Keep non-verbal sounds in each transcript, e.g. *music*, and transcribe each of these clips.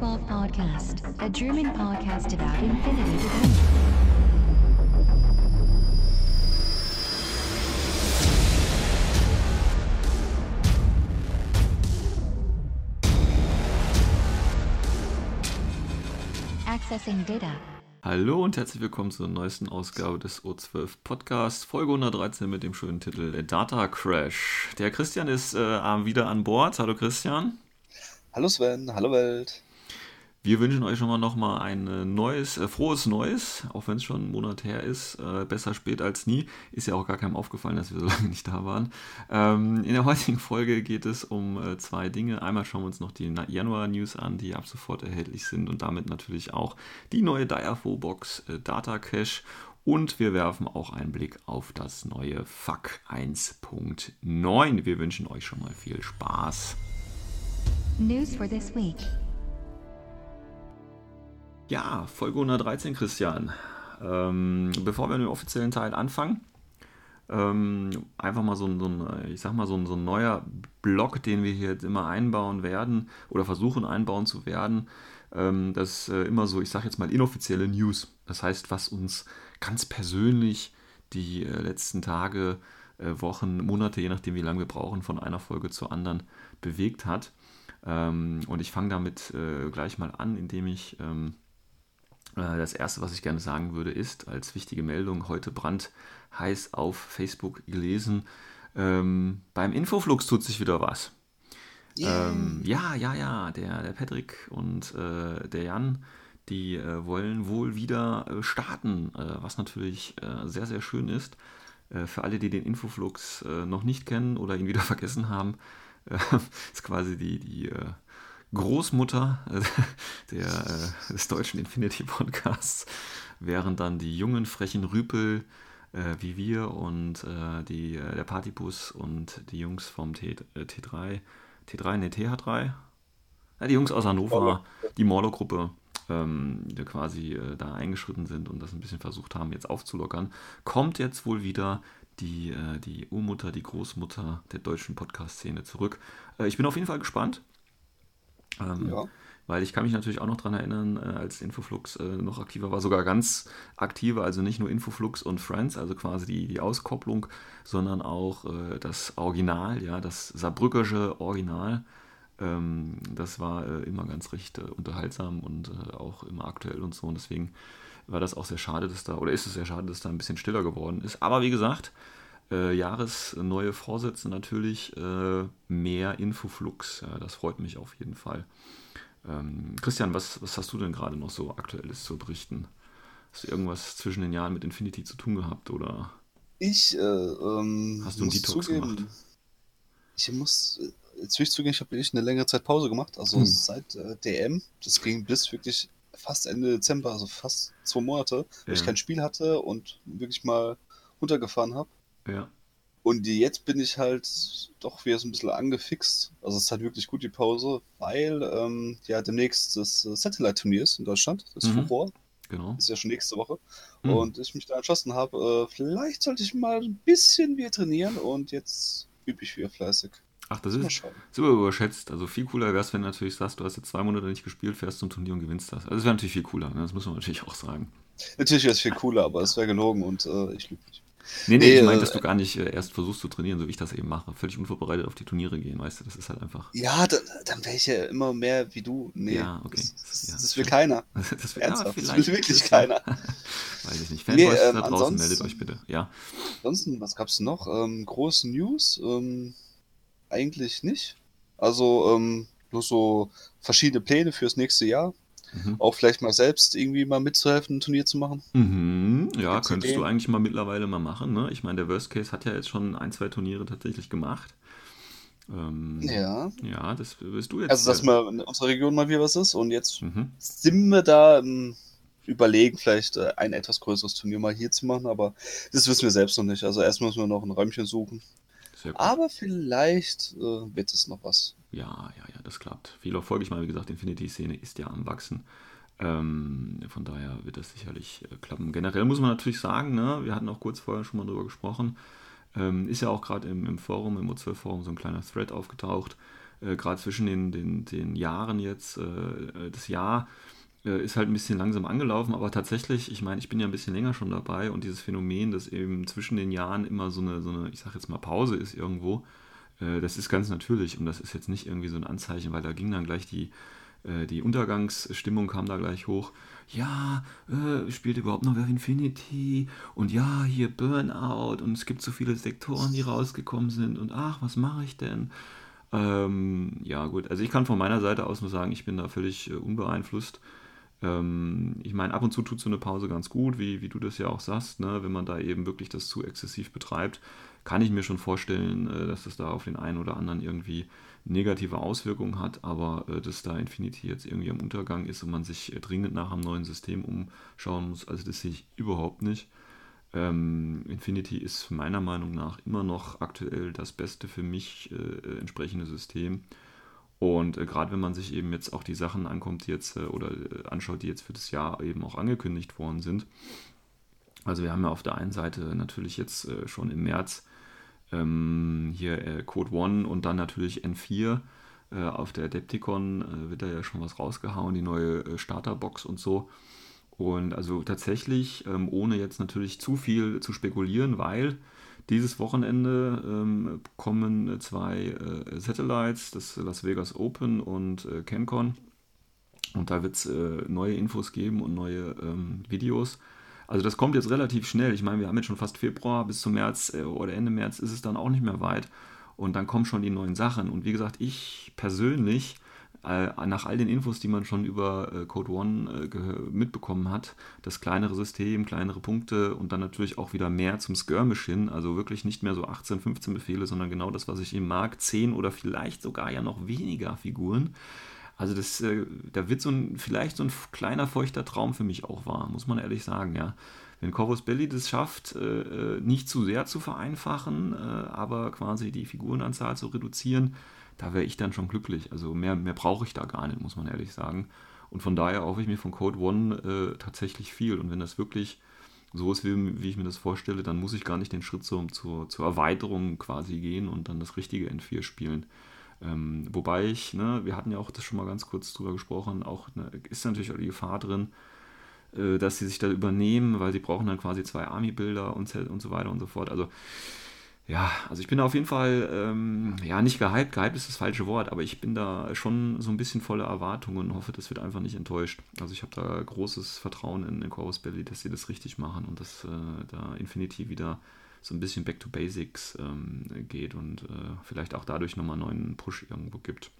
Welcome to the O12 Podcast, a German podcast about infinity. Accessing Data. Hallo und herzlich willkommen zur neuesten Ausgabe des O12 Podcasts, Folge 113 mit dem schönen Titel Data Crash. Der Christian ist äh, wieder an Bord. Hallo Christian. Hallo Sven, hallo Welt. Wir wünschen euch schon mal nochmal ein äh, neues, äh, frohes Neues, auch wenn es schon einen Monat her ist. Äh, besser spät als nie. Ist ja auch gar keinem aufgefallen, dass wir so *laughs* lange nicht da waren. Ähm, in der heutigen Folge geht es um äh, zwei Dinge. Einmal schauen wir uns noch die Januar-News an, die ab sofort erhältlich sind und damit natürlich auch die neue Diafo-Box äh, Data Cache. Und wir werfen auch einen Blick auf das neue FAQ 1.9. Wir wünschen euch schon mal viel Spaß. News for this week. Ja, Folge 113, Christian. Ähm, bevor wir mit dem offiziellen Teil anfangen, ähm, einfach mal so ein, so ein, ich sag mal, so ein, so ein neuer Block, den wir hier jetzt immer einbauen werden oder versuchen einbauen zu werden. Ähm, das äh, immer so, ich sag jetzt mal, inoffizielle News. Das heißt, was uns ganz persönlich die äh, letzten Tage, äh, Wochen, Monate, je nachdem, wie lange wir brauchen, von einer Folge zur anderen bewegt hat. Ähm, und ich fange damit äh, gleich mal an, indem ich ähm, äh, das erste, was ich gerne sagen würde, ist als wichtige Meldung heute brandheiß auf Facebook gelesen. Ähm, beim Infoflux tut sich wieder was. Yeah. Ähm, ja, ja, ja, der, der Patrick und äh, der Jan, die äh, wollen wohl wieder äh, starten, äh, was natürlich äh, sehr, sehr schön ist. für alle, die den Infoflux noch nicht kennen oder ihn *laughs* wieder vergessen haben, *laughs* ist quasi die, die Großmutter der, äh, des deutschen Infinity Podcasts, während dann die jungen, frechen Rüpel äh, wie wir und äh, die, äh, der Partybus und die Jungs vom T, T3, T3, ne, TH3, ja, die Jungs aus Hannover, die Morlo-Gruppe, ähm, die quasi äh, da eingeschritten sind und das ein bisschen versucht haben, jetzt aufzulockern, kommt jetzt wohl wieder die, äh, die Urmutter, die Großmutter der deutschen Podcast-Szene zurück. ich bin auf jeden Fall gespannt. Ähm, ja. Weil ich kann mich natürlich auch noch daran erinnern, äh, als Infoflux äh, noch aktiver war, sogar ganz aktiver, also nicht nur Infoflux und Friends, also quasi die, die Auskopplung, sondern auch äh, das Original, ja, das Saarbrückische Original. Ähm, das war immer ganz recht unterhaltsam und auch immer aktuell und so. Und deswegen war das auch sehr schade, dass da, oder ist es sehr schade, dass da ein bisschen stiller geworden ist. Aber wie gesagt, äh, Jahresneue Vorsätze natürlich, äh, mehr Infoflux. Ja, das freut mich auf jeden Fall. Ähm, Christian, was, was hast du denn gerade noch so Aktuelles zu berichten? Hast du irgendwas zwischen den Jahren mit Infinity zu tun gehabt oder? Ich äh, ähm, hast du einen Detox zugeben, gemacht? Ich muss jetzt will ich zugeben, ich habe wirklich eine längere Zeit Pause gemacht, also hm. seit äh, DM. Das ging bis wirklich fast Ende Dezember, also fast zwei Monate, ja. weil ich kein Spiel hatte und wirklich mal runtergefahren habe. Ja. Und jetzt bin ich halt doch wieder so ein bisschen angefixt. Also es ist halt wirklich gut die Pause, weil ähm, ja demnächst das äh, Satellite-Turnier ist in Deutschland, das mhm. Furor. Genau. Das ist ja schon nächste Woche. Mhm. Und ich mich da entschlossen habe, äh, vielleicht sollte ich mal ein bisschen wieder trainieren und jetzt übe ich wieder fleißig. Ach, das ist super überschätzt. Also viel cooler wäre es, wenn du natürlich sagst, du hast jetzt zwei Monate nicht gespielt, fährst zum Turnier und gewinnst das. Also das wäre natürlich viel cooler, ne? das muss man natürlich auch sagen. Natürlich wäre es viel cooler, aber es wäre gelogen und äh, ich lüge nicht. Nee, nee, nee, ich meine, dass äh, du gar nicht äh, erst versuchst zu trainieren, so wie ich das eben mache. Völlig unvorbereitet auf die Turniere gehen, weißt du, das ist halt einfach. Ja, da, dann wäre ich ja immer mehr wie du. Nee, ja, okay. Das, das, ja, das will keiner. *laughs* Das will, ja, das will wirklich keiner. *laughs* Weiß ich nicht. Fanboys nee, ähm, da draußen, meldet euch bitte. Ja. Ansonsten, was gab's noch? Ähm, große News? Ähm, eigentlich nicht. Also, ähm, nur so verschiedene Pläne fürs nächste Jahr. Mhm. Auch vielleicht mal selbst irgendwie mal mitzuhelfen, ein Turnier zu machen. Mhm. Ja, Gibt's könntest Ideen? du eigentlich mal mittlerweile mal machen. Ne? Ich meine, der Worst Case hat ja jetzt schon ein, zwei Turniere tatsächlich gemacht. Ähm, ja. Ja, das wirst du jetzt. Also, dass mal in unserer Region mal wieder was ist und jetzt mhm. sind wir da ähm, überlegen, vielleicht äh, ein etwas größeres Turnier mal hier zu machen, aber das wissen wir selbst noch nicht. Also, erst müssen wir noch ein Räumchen suchen. Aber vielleicht äh, wird es noch was. Ja, ja, ja, das klappt. Viel Erfolg. Ich meine, wie gesagt, Infinity-Szene ist ja am Wachsen. Ähm, von daher wird das sicherlich äh, klappen. Generell muss man natürlich sagen, ne, wir hatten auch kurz vorher schon mal drüber gesprochen, ähm, ist ja auch gerade im, im, Forum, im O12-Forum, so ein kleiner Thread aufgetaucht, äh, gerade zwischen den, den, den Jahren jetzt, äh, das Jahr äh, ist halt ein bisschen langsam angelaufen, aber tatsächlich, ich meine, ich bin ja ein bisschen länger schon dabei und dieses Phänomen, dass eben zwischen den Jahren immer so eine, so eine ich sag jetzt mal, Pause ist irgendwo, äh, das ist ganz natürlich und das ist jetzt nicht irgendwie so ein Anzeichen, weil da ging dann gleich die, äh, die Untergangsstimmung kam da gleich hoch. Ja, äh, spielt überhaupt noch wer Infinity? Und ja, hier Burnout und es gibt so viele Sektoren, die rausgekommen sind und ach, was mache ich denn? Ähm, ja, gut, also ich kann von meiner Seite aus nur sagen, ich bin da völlig äh, unbeeinflusst. Ähm, ich meine, ab und zu tut so eine Pause ganz gut, wie, wie du das ja auch sagst, ne? wenn man da eben wirklich das zu exzessiv betreibt, kann ich mir schon vorstellen, äh, dass das da auf den einen oder anderen irgendwie negative Auswirkungen hat, aber äh, dass da Infinity jetzt irgendwie am Untergang ist und man sich äh, dringend nach einem neuen System umschauen muss, also das sehe ich überhaupt nicht. Ähm, Infinity ist meiner Meinung nach immer noch aktuell das beste für mich äh, entsprechende System. Und äh, gerade wenn man sich eben jetzt auch die Sachen ankommt, die jetzt äh, oder anschaut, die jetzt für das Jahr eben auch angekündigt worden sind. Also wir haben ja auf der einen Seite natürlich jetzt schon im März ähm, hier äh, Code One und dann natürlich N4. Äh, auf der Adepticon wird da ja schon was rausgehauen, die neue Starterbox und so. Und also tatsächlich, ähm, ohne jetzt natürlich zu viel zu spekulieren, weil dieses Wochenende ähm, kommen zwei äh, Satellites, das Las Vegas Open und äh, CanCon. Und da wird es äh, neue Infos geben und neue ähm, Videos. Also das kommt jetzt relativ schnell. Ich meine, wir haben jetzt schon fast Februar, bis zum März äh, oder Ende März ist es dann auch nicht mehr weit. Und dann kommen schon die neuen Sachen. Und wie gesagt, ich persönlich äh, nach all den Infos, die man schon über äh, Code One äh, mitbekommen hat, das kleinere System, kleinere Punkte und dann natürlich auch wieder mehr zum Skirmish hin, also wirklich nicht mehr so 18, 15 Befehle, sondern genau das, was ich eben mag, 10 oder vielleicht sogar ja noch weniger Figuren. Also das, äh, da wird so ein, vielleicht so ein kleiner feuchter Traum für mich auch wahr, muss man ehrlich sagen, ja. Wenn Corvus Belli das schafft, äh, nicht zu sehr zu vereinfachen, aber quasi die Figurenanzahl zu reduzieren, da wäre ich dann schon glücklich. Also mehr, mehr brauche ich da gar nicht, muss man ehrlich sagen. Und von daher hoffe ich mir von Code One äh, tatsächlich viel. Und wenn das wirklich so ist, wie, wie, ich mir das vorstelle, dann muss ich gar nicht den Schritt zur, zur Erweiterung quasi gehen und dann das richtige N4 spielen. Ähm, wobei ich, ne, wir hatten ja auch das schon mal ganz kurz drüber gesprochen, auch ne, ist natürlich auch die Gefahr drin, äh, dass sie sich da übernehmen, weil sie brauchen dann quasi zwei Army-Bilder und, und so weiter und so fort. Also ja, also ich bin auf jeden Fall, ähm, ja, nicht gehypt, gehypt ist das falsche Wort, aber ich bin da schon so ein bisschen voller Erwartungen und hoffe, das wird einfach nicht enttäuscht. Also ich habe da großes Vertrauen in, in Chorus Belly, dass sie das richtig machen und dass äh, da Infinity wieder so ein bisschen back to basics ähm, geht und äh, vielleicht auch dadurch nochmal einen neuen Push irgendwo gibt.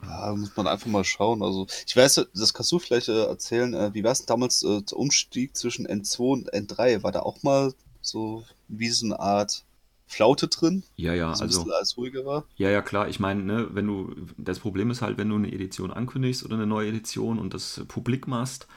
Ja, muss man einfach mal schauen. Also, ich weiß, das kannst du vielleicht äh, erzählen. Äh, wie war es damals äh, der Umstieg zwischen N2 und N3? War da auch mal so wie so eine Art Flaute drin. Ja, ja, so also. Alles ruhiger war. Ja, ja, klar. Ich meine, ne, wenn du, das Problem ist halt, wenn du eine Edition ankündigst oder eine neue Edition und das publik machst,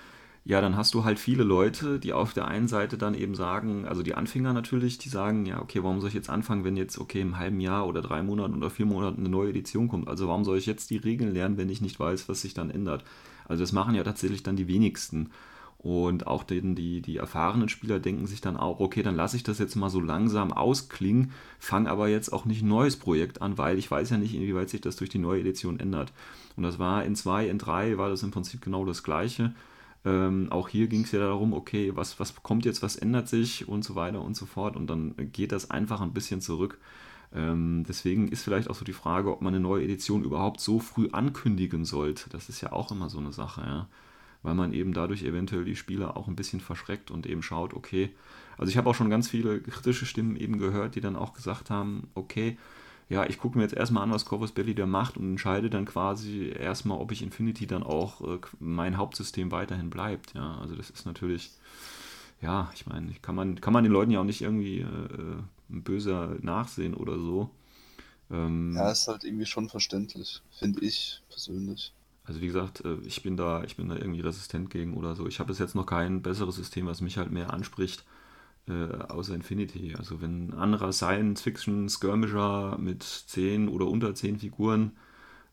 ja, dann hast du halt viele Leute, die auf der einen Seite dann eben sagen, also die Anfänger natürlich, die sagen, ja, okay, warum soll ich jetzt anfangen, wenn jetzt, okay, im halben Jahr oder drei Monaten oder vier Monaten eine neue Edition kommt? Also warum soll ich jetzt die Regeln lernen, wenn ich nicht weiß, was sich dann ändert? Also das machen ja tatsächlich dann die wenigsten. Und auch den, die, die erfahrenen Spieler denken sich dann auch, okay, dann lasse ich das jetzt mal so langsam ausklingen, fange aber jetzt auch nicht ein neues Projekt an, weil ich weiß ja nicht, inwieweit sich das durch die neue Edition ändert. Und das war in 2, in 3 war das im Prinzip genau das Gleiche. Ähm, auch hier ging es ja darum, okay, was, was kommt jetzt, was ändert sich und so weiter und so fort. Und dann geht das einfach ein bisschen zurück. Ähm, deswegen ist vielleicht auch so die Frage, ob man eine neue Edition überhaupt so früh ankündigen sollte. Das ist ja auch immer so eine Sache, ja weil man eben dadurch eventuell die Spieler auch ein bisschen verschreckt und eben schaut, okay, also ich habe auch schon ganz viele kritische Stimmen eben gehört, die dann auch gesagt haben, okay, ja, ich gucke mir jetzt erstmal an, was Corvus Belly da macht und entscheide dann quasi erstmal, ob ich Infinity dann auch äh, mein Hauptsystem weiterhin bleibt. Ja, also das ist natürlich, ja, ich meine, kann man, kann man den Leuten ja auch nicht irgendwie äh, böser nachsehen oder so. Ähm, ja, ist halt irgendwie schon verständlich, finde ich persönlich. Also wie gesagt, äh, ich bin da, ich bin da irgendwie resistent gegen oder so. Ich habe bis jetzt noch kein besseres System, was mich halt mehr anspricht, äh, außer Infinity. Also wenn ein anderer Science-Fiction-Skirmisher mit 10 oder unter 10 Figuren,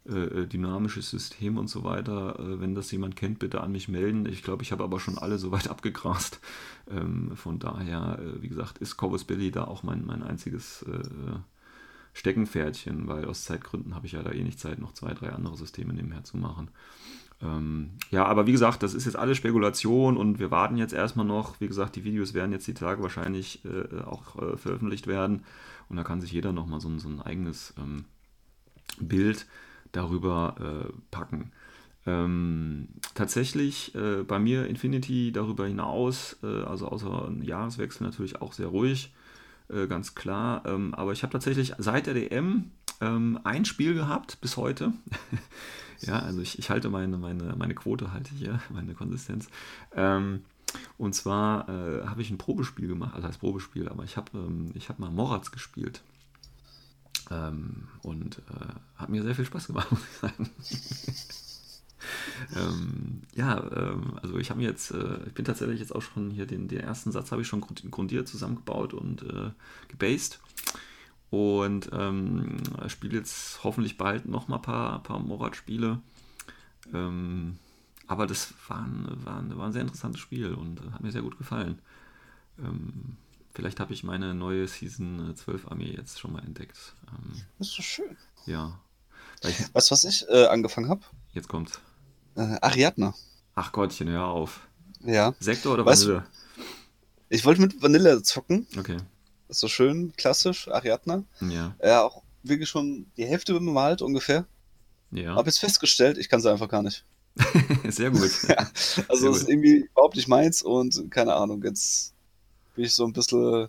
äh, äh, dynamisches System und so weiter, äh, wenn das jemand kennt, bitte an mich melden. Ich glaube, ich habe aber schon alle soweit *laughs* abgegrast. Ähm, von daher, äh, wie gesagt, ist Corvus Belly da auch mein, mein einziges Steckenpferdchen, weil aus Zeitgründen habe ich ja da eh nicht Zeit, noch zwei, drei andere Systeme nebenher zu machen. Ähm, ja, aber wie gesagt, das ist jetzt alles Spekulation und wir warten jetzt erstmal noch. Wie gesagt, die Videos werden jetzt die Tage wahrscheinlich äh, auch äh, veröffentlicht werden und da kann sich jeder nochmal so, so ein eigenes ähm, Bild darüber äh, packen. Ähm, tatsächlich äh, bei mir Infinity darüber hinaus, äh, also außer Jahreswechsel natürlich auch sehr ruhig, äh, ganz klar. Ähm, aber ich habe tatsächlich seit der DM ähm, ein Spiel gehabt bis heute. *laughs* ja, also ich, ich, halte meine, meine, meine Quote halte hier, *laughs* meine Konsistenz. Ähm, und zwar äh, habe ich ein Probespiel gemacht, also als Probespiel, aber ich habe ähm, hab mal Moratz gespielt. Ähm, und äh, hat mir sehr viel Spaß gemacht, *laughs* muss ich sagen. *laughs* ähm, ja, ähm, also ich habe mir jetzt, äh, ich bin tatsächlich jetzt auch schon hier den, den ersten Satz habe ich schon grundiert zusammengebaut und äh, gebased. Und ähm, spiele jetzt hoffentlich bald noch mal ein paar, paar Morat-Spiele. Ähm, aber das war ein, war, ein, war ein sehr interessantes Spiel und äh, hat mir sehr gut gefallen. Ähm, vielleicht habe ich meine neue Season 12 Armee jetzt schon mal entdeckt. Ähm, das ist so schön. Ja. Ich, weißt du, was ich äh, angefangen habe? Jetzt kommt's. Äh, Ariadne. Ach Gottchen, hör auf. Ja. Sektor oder weißt Vanille? Ich wollte mit Vanille zocken. Okay. Ist so schön, klassisch, Ariadne. Ja. Ja, auch wirklich schon die Hälfte bemalt ungefähr. Ja. Hab jetzt festgestellt, ich kann sie einfach gar nicht. *laughs* Sehr gut. *laughs* ja, also es ist irgendwie überhaupt nicht meins und keine Ahnung, jetzt bin ich so ein bisschen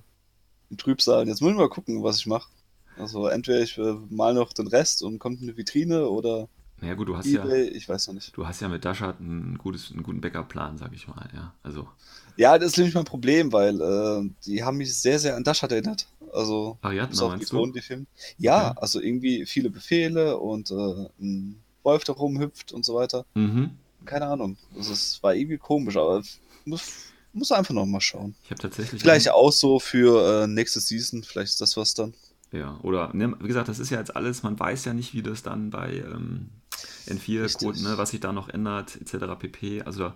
im Trübsal. Jetzt muss ich mal gucken, was ich mache. Also entweder ich äh, mal noch den Rest und kommt eine Vitrine oder naja gut, du hast eBay, ja, ich weiß noch nicht. Du hast ja mit Dashat einen, gutes, einen guten Backup-Plan, sag ich mal, ja. Also. Ja, das ist nämlich mein Problem, weil äh, die haben mich sehr, sehr an Dashat erinnert. Also Ariadne, meinst du? Die Film. Ja, okay. also irgendwie viele Befehle und äh, ein Wolf da rumhüpft und so weiter. Mhm. Keine Ahnung. Also, es war irgendwie komisch, aber muss, muss einfach noch mal schauen. Ich habe tatsächlich. Vielleicht auch so für äh, nächste Season, vielleicht ist das was dann. Ja, oder ne, wie gesagt, das ist ja jetzt alles, man weiß ja nicht, wie das dann bei ähm, N4-Code, ne, was sich da noch ändert, etc. pp. Also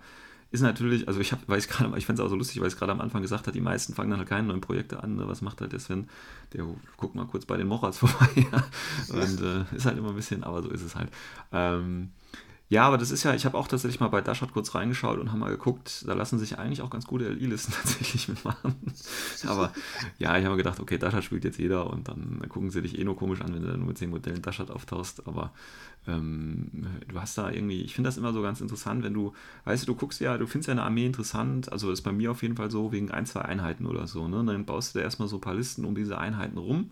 ist natürlich, also ich habe, weil ich gerade, ich fände es auch so lustig, weil ich es gerade am Anfang gesagt habe, die meisten fangen dann halt keine neuen Projekte an. Ne? Was macht halt der Sven? Der guckt mal kurz bei den Mochats *laughs* vorbei. ja? Und äh, ist halt immer ein bisschen, aber so ist es halt. Ähm, ja, aber das ist ja, ich habe auch tatsächlich mal bei Dashat kurz reingeschaut und habe mal geguckt, da lassen sich eigentlich auch ganz gute LI-Listen *laughs* tatsächlich mitmachen. aber ja, ich habe gedacht, okay, Dashat spielt jetzt jeder und dann gucken sie dich eh nur komisch an, wenn du nur mit 10 Modellen Dashat auftauchst. Aber ähm, du hast da irgendwie, ich finde das immer so ganz interessant, wenn du, weißt du, du guckst ja, du findest ja eine Armee interessant, also ist bei mir auf jeden Fall so, wegen ein, zwei Einheiten oder so, ne? Und dann baust du da erstmal so ein paar Listen um diese Einheiten rum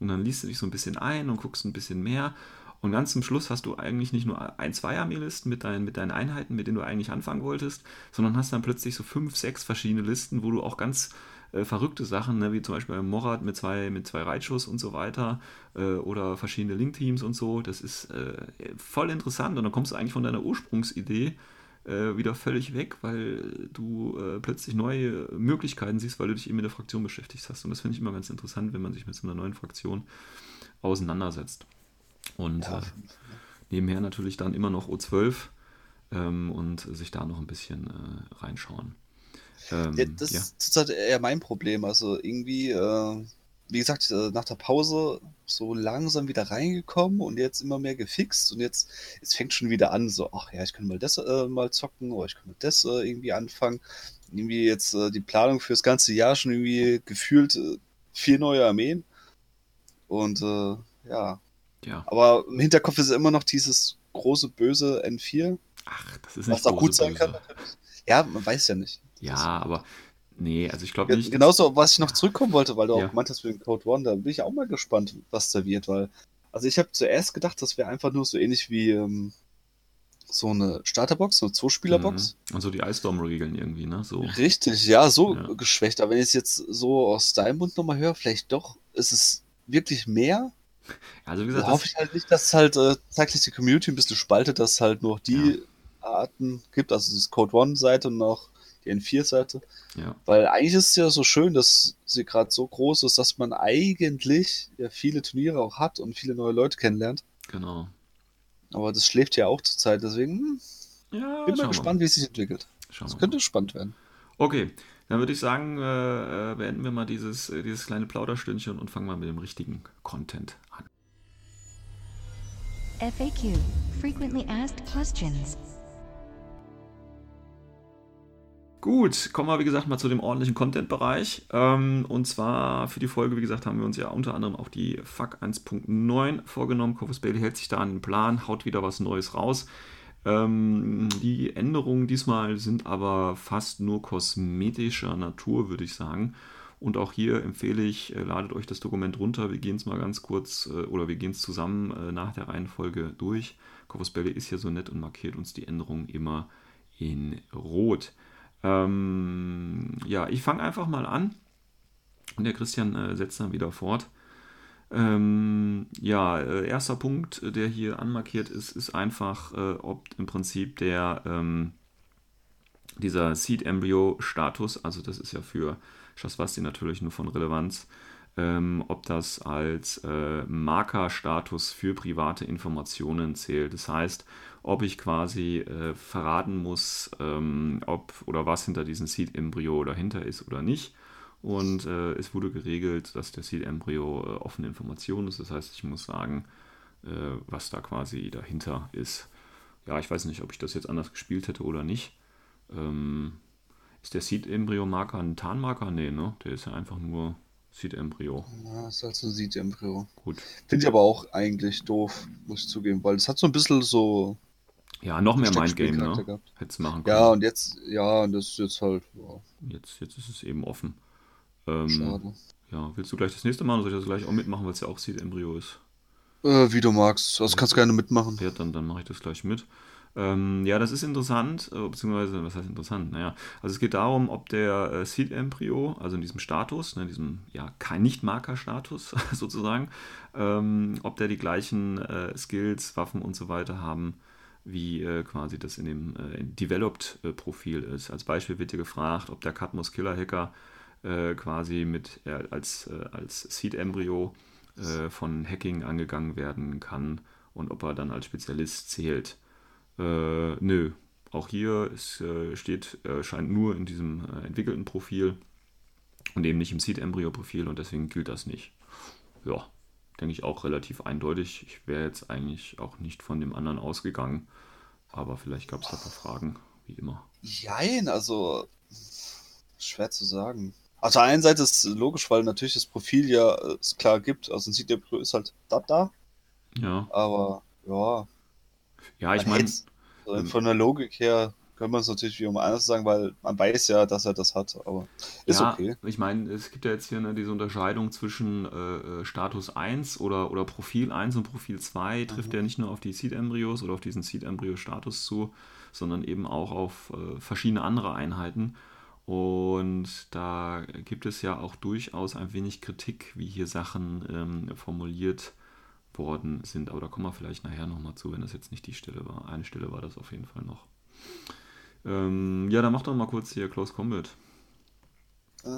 und dann liest du dich so ein bisschen ein und guckst ein bisschen mehr und ganz zum Schluss hast du eigentlich nicht nur ein, zwei Armeelisten mit deinen, mit deinen Einheiten, mit denen du eigentlich anfangen wolltest, sondern hast dann plötzlich so fünf, sechs verschiedene Listen, wo du auch ganz äh, verrückte Sachen, ne, wie zum Beispiel Morat mit zwei, mit zwei Reitschuss und so weiter äh, oder verschiedene Link-Teams und so. Das ist äh, voll interessant und dann kommst du eigentlich von deiner Ursprungsidee äh, wieder völlig weg, weil du äh, plötzlich neue Möglichkeiten siehst, weil du dich eben mit der Fraktion beschäftigt hast. Und das finde ich immer ganz interessant, wenn man sich mit so einer neuen Fraktion auseinandersetzt. Und ja. äh, nebenher natürlich dann immer noch O12 ähm, und sich da noch ein bisschen äh, reinschauen. Ähm, ja, das ja. ist halt eher mein Problem. Also irgendwie, äh, wie gesagt, äh, nach der Pause so langsam wieder reingekommen und jetzt immer mehr gefixt und jetzt es fängt schon wieder an, so, ach ja, ich kann mal das äh, mal zocken oder ich kann mal das äh, irgendwie anfangen. Irgendwie jetzt die Planung fürs ganze Jahr schon irgendwie gefühlt vier neue Armeen. Und ja, ja. Aber im Hinterkopf ist immer noch dieses große böse N4. Ach, das ist nicht Was auch gut sein kann. Ja, man weiß ja nicht. Ja, aber nee, also ich glaube nicht. Genauso, was ich noch zurückkommen wollte, weil du ja. auch gemeint hast für den Code One, da bin ich auch mal gespannt, was da wird, weil. Also ich habe zuerst gedacht, das wäre einfach nur so ähnlich wie ähm, so eine Starterbox, so eine Zwei-Spieler-Box. Mhm. Und so die Ice-Storm-Regeln irgendwie, ne? So. Richtig, ja, so ja. geschwächt. Aber wenn ich es jetzt so aus deinem Mund nochmal höre, vielleicht doch, ist es wirklich mehr, also wie gesagt, da hoffe ich halt nicht, dass es halt äh, zeitlich die Community ein bisschen spaltet, dass es halt nur die ja. Arten gibt, also das Code One-Seite und auch die N4-Seite. Ja. Weil eigentlich ist es ja so schön, dass sie gerade so groß ist, dass man eigentlich ja viele Turniere auch hat und viele neue Leute kennenlernt. Genau. Aber das schläft ja auch zur Zeit, deswegen ja, bin mal gespannt, wie es sich entwickelt. Schauen das könnte spannend werden. Okay, Dann würde ich sagen, äh, äh, beenden wir mal dieses, äh, dieses kleine Plauderstündchen und fangen mal mit dem richtigen Content an. FAQ Frequently Asked Questions. Gut, kommen wir wie gesagt mal zu dem ordentlichen Content-Bereich. Ähm, und zwar für die Folge, wie gesagt, haben wir uns ja unter anderem auch die FAQ 1.9 vorgenommen. Corvus Bailey hält sich da an den Plan, haut wieder was Neues raus. Ähm, die Änderungen diesmal sind aber fast nur kosmetischer Natur, würde ich sagen. Und auch hier empfehle ich, äh, ladet euch das Dokument runter. Wir gehen es mal ganz kurz äh, oder wir gehen es zusammen äh, nach der Reihenfolge durch. Corvus Belli ist hier so nett und markiert uns die Änderungen immer in Rot. Ähm, ja, ich fange einfach mal an und der Christian setzt dann wieder fort. Ähm, ja, äh, erster Punkt, der hier anmarkiert ist, ist einfach, äh, ob im Prinzip der ähm, dieser Seed Embryo Status, also das ist ja für Shaswasti natürlich nur von Relevanz, ähm, ob das als äh, Markerstatus für private Informationen zählt. Das heißt, ob ich quasi äh, verraten muss, ähm, ob oder was hinter diesem Seed-Embryo dahinter ist oder nicht. Und äh, es wurde geregelt, dass der Seed-Embryo äh, offene Information ist. Das heißt, ich muss sagen, äh, was da quasi dahinter ist. Ja, ich weiß nicht, ob ich das jetzt anders gespielt hätte oder nicht. Ähm, ist der Seed-Embryo-Marker ein Tarnmarker? Nee, ne? Der ist ja einfach nur Seed-Embryo. Ja, ist halt so ein Seed-Embryo. Gut. Finde ich aber auch eigentlich doof, muss ich zugeben, weil es hat so ein bisschen so. Ja, noch mehr Mindgame, ne? Steckspielcharakter Hättest machen können. Ja, und jetzt, ja, und das ist jetzt halt, ja, Jetzt, jetzt ist es eben offen. Ähm, schade. ja, willst du gleich das nächste machen oder soll ich das gleich auch mitmachen, weil es ja auch Seed-Embryo ist? Äh, wie du magst. Also kannst gerne mitmachen. Ja, dann, dann mache ich das gleich mit. Ähm, ja, das ist interessant, äh, beziehungsweise, was heißt interessant? Naja, also es geht darum, ob der äh, Seed-Embryo, also in diesem Status, ne, diesem, ja, kein Nicht-Marker-Status *laughs* sozusagen, ähm, ob der die gleichen äh, Skills, Waffen und so weiter haben, wie äh, quasi das in dem äh, Developed-Profil ist. Als Beispiel wird hier gefragt, ob der Cadmus Killer Hacker äh, quasi mit als, äh, als Seed-Embryo äh, von Hacking angegangen werden kann und ob er dann als Spezialist zählt. Äh, nö, auch hier ist, steht, scheint nur in diesem entwickelten Profil und eben nicht im Seed-Embryo-Profil und deswegen gilt das nicht. Ja, denke ich auch relativ eindeutig. Ich wäre jetzt eigentlich auch nicht von dem anderen ausgegangen, aber vielleicht gab es da ein paar Fragen, wie immer. Jein, also schwer zu sagen. Auf der einen Seite ist es logisch, weil natürlich das Profil ja äh, es klar gibt. Also ein Seed-Embryo ist halt das da, Ja, aber ja, ja ich meine, also von der Logik her könnte man es natürlich wie um anders sagen, weil man weiß ja, dass er das hat, aber ist ja, okay. ich meine, es gibt ja jetzt hier ne, diese Unterscheidung zwischen äh, äh, Status 1 oder, oder Profil 1 und Profil 2 trifft ja nicht nur auf die Seed-Embryos oder auf diesen Seed-Embryo-Status zu, sondern eben auch auf äh, verschiedene andere Einheiten. Und da gibt es ja auch durchaus ein wenig Kritik, wie hier Sachen ähm, formuliert worden sind. Aber da kommen wir vielleicht nachher nochmal zu, wenn das jetzt nicht die Stelle war. Eine Stelle war das auf jeden Fall noch. Ähm, ja, dann mach doch mal kurz hier Close Combat. Äh,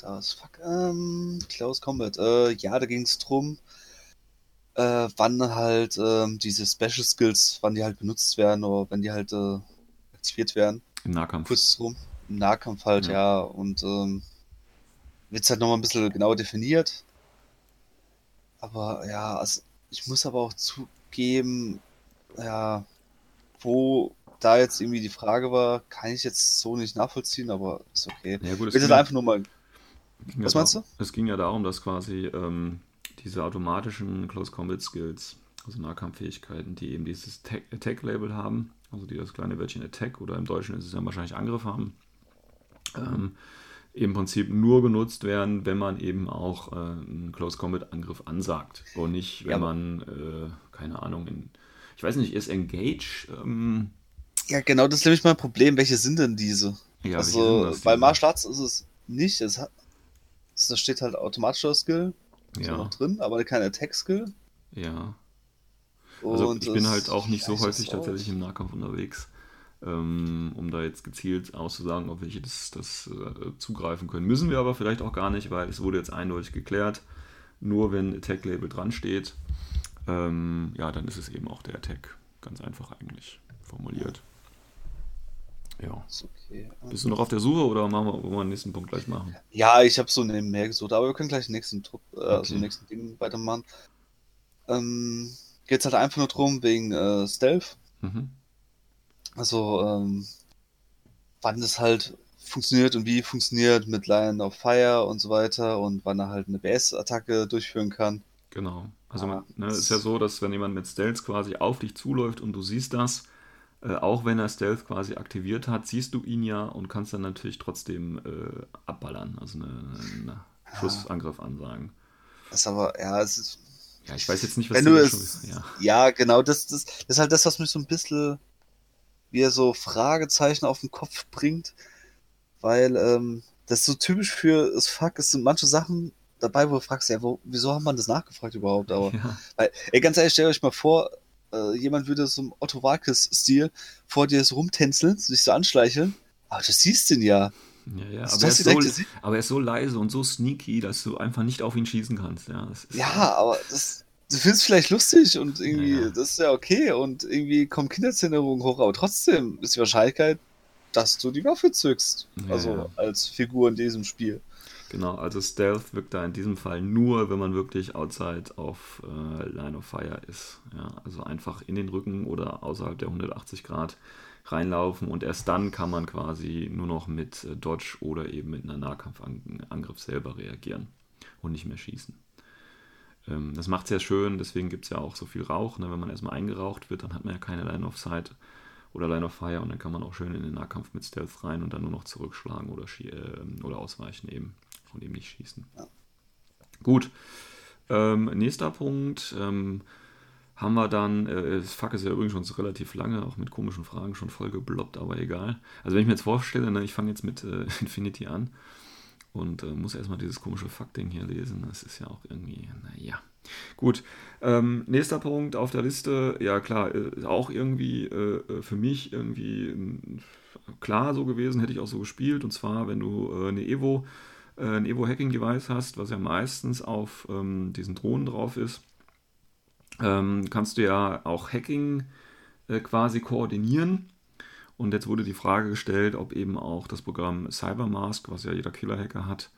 das fuck, ähm, Close Combat. Äh, ja, da ging es drum, äh, wann halt ähm, diese Special Skills, wann die halt benutzt werden oder wenn die halt äh, aktiviert werden. Im Nahkampf. Kurz rum. Im Nahkampf halt, Ja. ja. Und ähm, wird halt nochmal ein bisschen genauer definiert. Aber ja, also ich muss aber auch zugeben, ja, wo da jetzt irgendwie die Frage war, kann ich jetzt so nicht nachvollziehen, aber ist okay. Ja, gut, es das einfach nur mal. was ja meinst da- Es ging ja darum, dass quasi ähm, diese automatischen Close Combat Skills, also Nahkampffähigkeiten, die eben dieses Attack- Attack-Label haben, also die das kleine Wörtchen Attack oder im Deutschen ist es ja wahrscheinlich Angriff haben, ähm, im Prinzip nur genutzt werden, wenn man eben auch äh, einen Close Combat Angriff ansagt und nicht, wenn Ja, man, äh, keine Ahnung, in, ich weiß nicht, ist Engage, ähm, Ja, genau, das ist nämlich mein Problem. Welche sind denn diese? ja, also, das, bei? Martial Arts ist es nicht. Es hat, da steht halt automatischer Skill ja, noch drin, aber kein Attack-Skill. ja. Also Und ich bin halt auch nicht so häufig tatsächlich im Nahkampf unterwegs, um da jetzt gezielt auszusagen, ob welche das, das äh, zugreifen können. Müssen wir aber vielleicht auch gar nicht, weil es wurde jetzt eindeutig geklärt. Nur wenn Attack-Label dran steht, ähm, ja, dann ist es eben auch der Attack. Ganz einfach eigentlich formuliert. Ja. Okay. Bist du noch auf der Suche oder machen wir, wollen wir den nächsten Punkt gleich machen? Ja, ich habe so nebenher gesucht, aber wir können gleich den nächsten, Trupp, äh, okay. also nächsten Ding weitermachen. Ähm, Geht es halt einfach nur drum, wegen äh, Stealth. Mhm. Also, ähm, wann das halt funktioniert und wie funktioniert mit Lion of Fire und so weiter und wann er halt eine BS-Attacke durchführen kann. Genau. Also ah, ne, ist ja so, dass wenn jemand mit Stealth quasi auf dich zuläuft und du siehst das, äh, auch wenn er Stealth quasi aktiviert hat, siehst du ihn ja und kannst dann natürlich trotzdem äh, abballern, also eine, eine Schussangriff ansagen. Das ist aber, ja, es ist. Ja, ich weiß jetzt nicht, was wenn du es, ja. ja, genau, das, das, das ist halt das, was mich so ein bisschen wie er so Fragezeichen auf den Kopf bringt, weil ähm, das ist so typisch für das Fuck, es sind manche Sachen dabei, wo du fragst, ja, wo, wieso haben man das nachgefragt überhaupt? Aber, ja. weil, ey, ganz ehrlich, stellt euch mal vor, äh, jemand würde so im Otto Walkes-Stil vor dir so rumtänzeln, sich so anschleicheln, aber du siehst ihn ja. Ja, ja, aber er, ist so, aber er, ist so, leise und so sneaky, dass du einfach nicht auf ihn schießen kannst. Ja, ja aber das, du findest es vielleicht lustig und irgendwie, ja. das ist ja okay und irgendwie kommen Kindheitserinnerungen hoch, aber trotzdem ist die Wahrscheinlichkeit, dass du die Waffe zückst. Ja, also als Figur in diesem Spiel. Genau, also Stealth wirkt da in diesem Fall nur, wenn man wirklich outside auf äh, Line of Fire ist. Ja, also einfach in den Rücken oder außerhalb der 180 Grad reinlaufen und erst dann kann man quasi nur noch mit äh, Dodge oder eben mit einer Nahkampfangriff selber reagieren und nicht mehr schießen. Ähm, das macht es ja schön, deswegen gibt es ja auch so viel Rauch. Ne? Wenn man erstmal eingeraucht wird, dann hat man ja keine Line of Sight oder Line of Fire und dann kann man auch schön in den Nahkampf mit Stealth rein und dann nur noch zurückschlagen oder, äh, oder ausweichen eben und eben nicht schießen. Ja. Gut. Ähm, nächster Punkt. Ähm, haben wir dann, äh, das Fuck ist ja übrigens schon relativ lange, auch mit komischen Fragen schon voll gebloppt, aber egal. Also wenn ich mir jetzt vorstelle, ne, ich fange jetzt mit äh, *laughs* Infinity an, und äh, muss erstmal dieses komische Fuck-Ding hier lesen. Das ist ja auch irgendwie, naja. Gut, ähm, nächster Punkt auf der Liste. Ja, klar, äh, auch irgendwie äh, äh für mich irgendwie äh, klar so gewesen, hätte ich auch so gespielt. Und zwar, wenn du äh, eine Evo, ein Evo-Hacking-Device hast, was ja meistens auf ähm, diesen Drohnen drauf ist, ähm, kannst du ja auch Hacking quasi koordinieren und jetzt wurde die Frage gestellt, ob eben auch das Programm Cybermask, was ja jeder Killer-Hacker hat,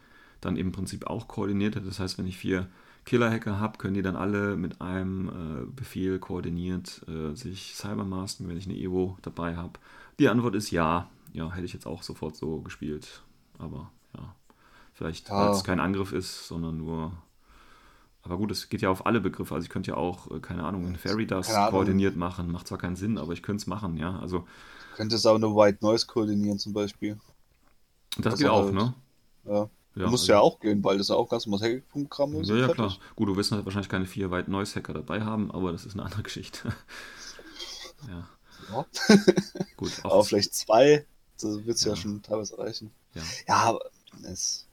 dann im Prinzip auch koordiniert hat. Das heißt, wenn ich vier Killer-Hacker habe, können die dann alle mit einem äh, Befehl koordiniert äh, sich Cybermasken, wenn ich eine Evo dabei habe. Die Antwort ist ja. Ja, hätte ich jetzt auch sofort so gespielt. Aber ja, vielleicht, ja. weil es kein Angriff ist, sondern nur aber gut, es geht ja auf alle Begriffe. Also ich könnte ja auch, äh, keine Ahnung, in Fairy das koordiniert machen. Macht zwar keinen Sinn, aber ich könnte es machen, ja. Also Könntest auch eine White Noise koordinieren zum Beispiel. Das also geht auch, halt, ne? Ja. Ja, muss also, ja auch gehen, weil das ja auch ganz normales Hacking-Programm ist. Ja, ja, klar. Gut, du wirst halt wahrscheinlich keine vier White Noise Hacker dabei haben, aber das ist eine andere *laughs* Geschichte. ja. ja. *laughs* Gut. Auch aber vielleicht zwei, das wird es ja. ja. schon teilweise reichen. Ja, ja aber es,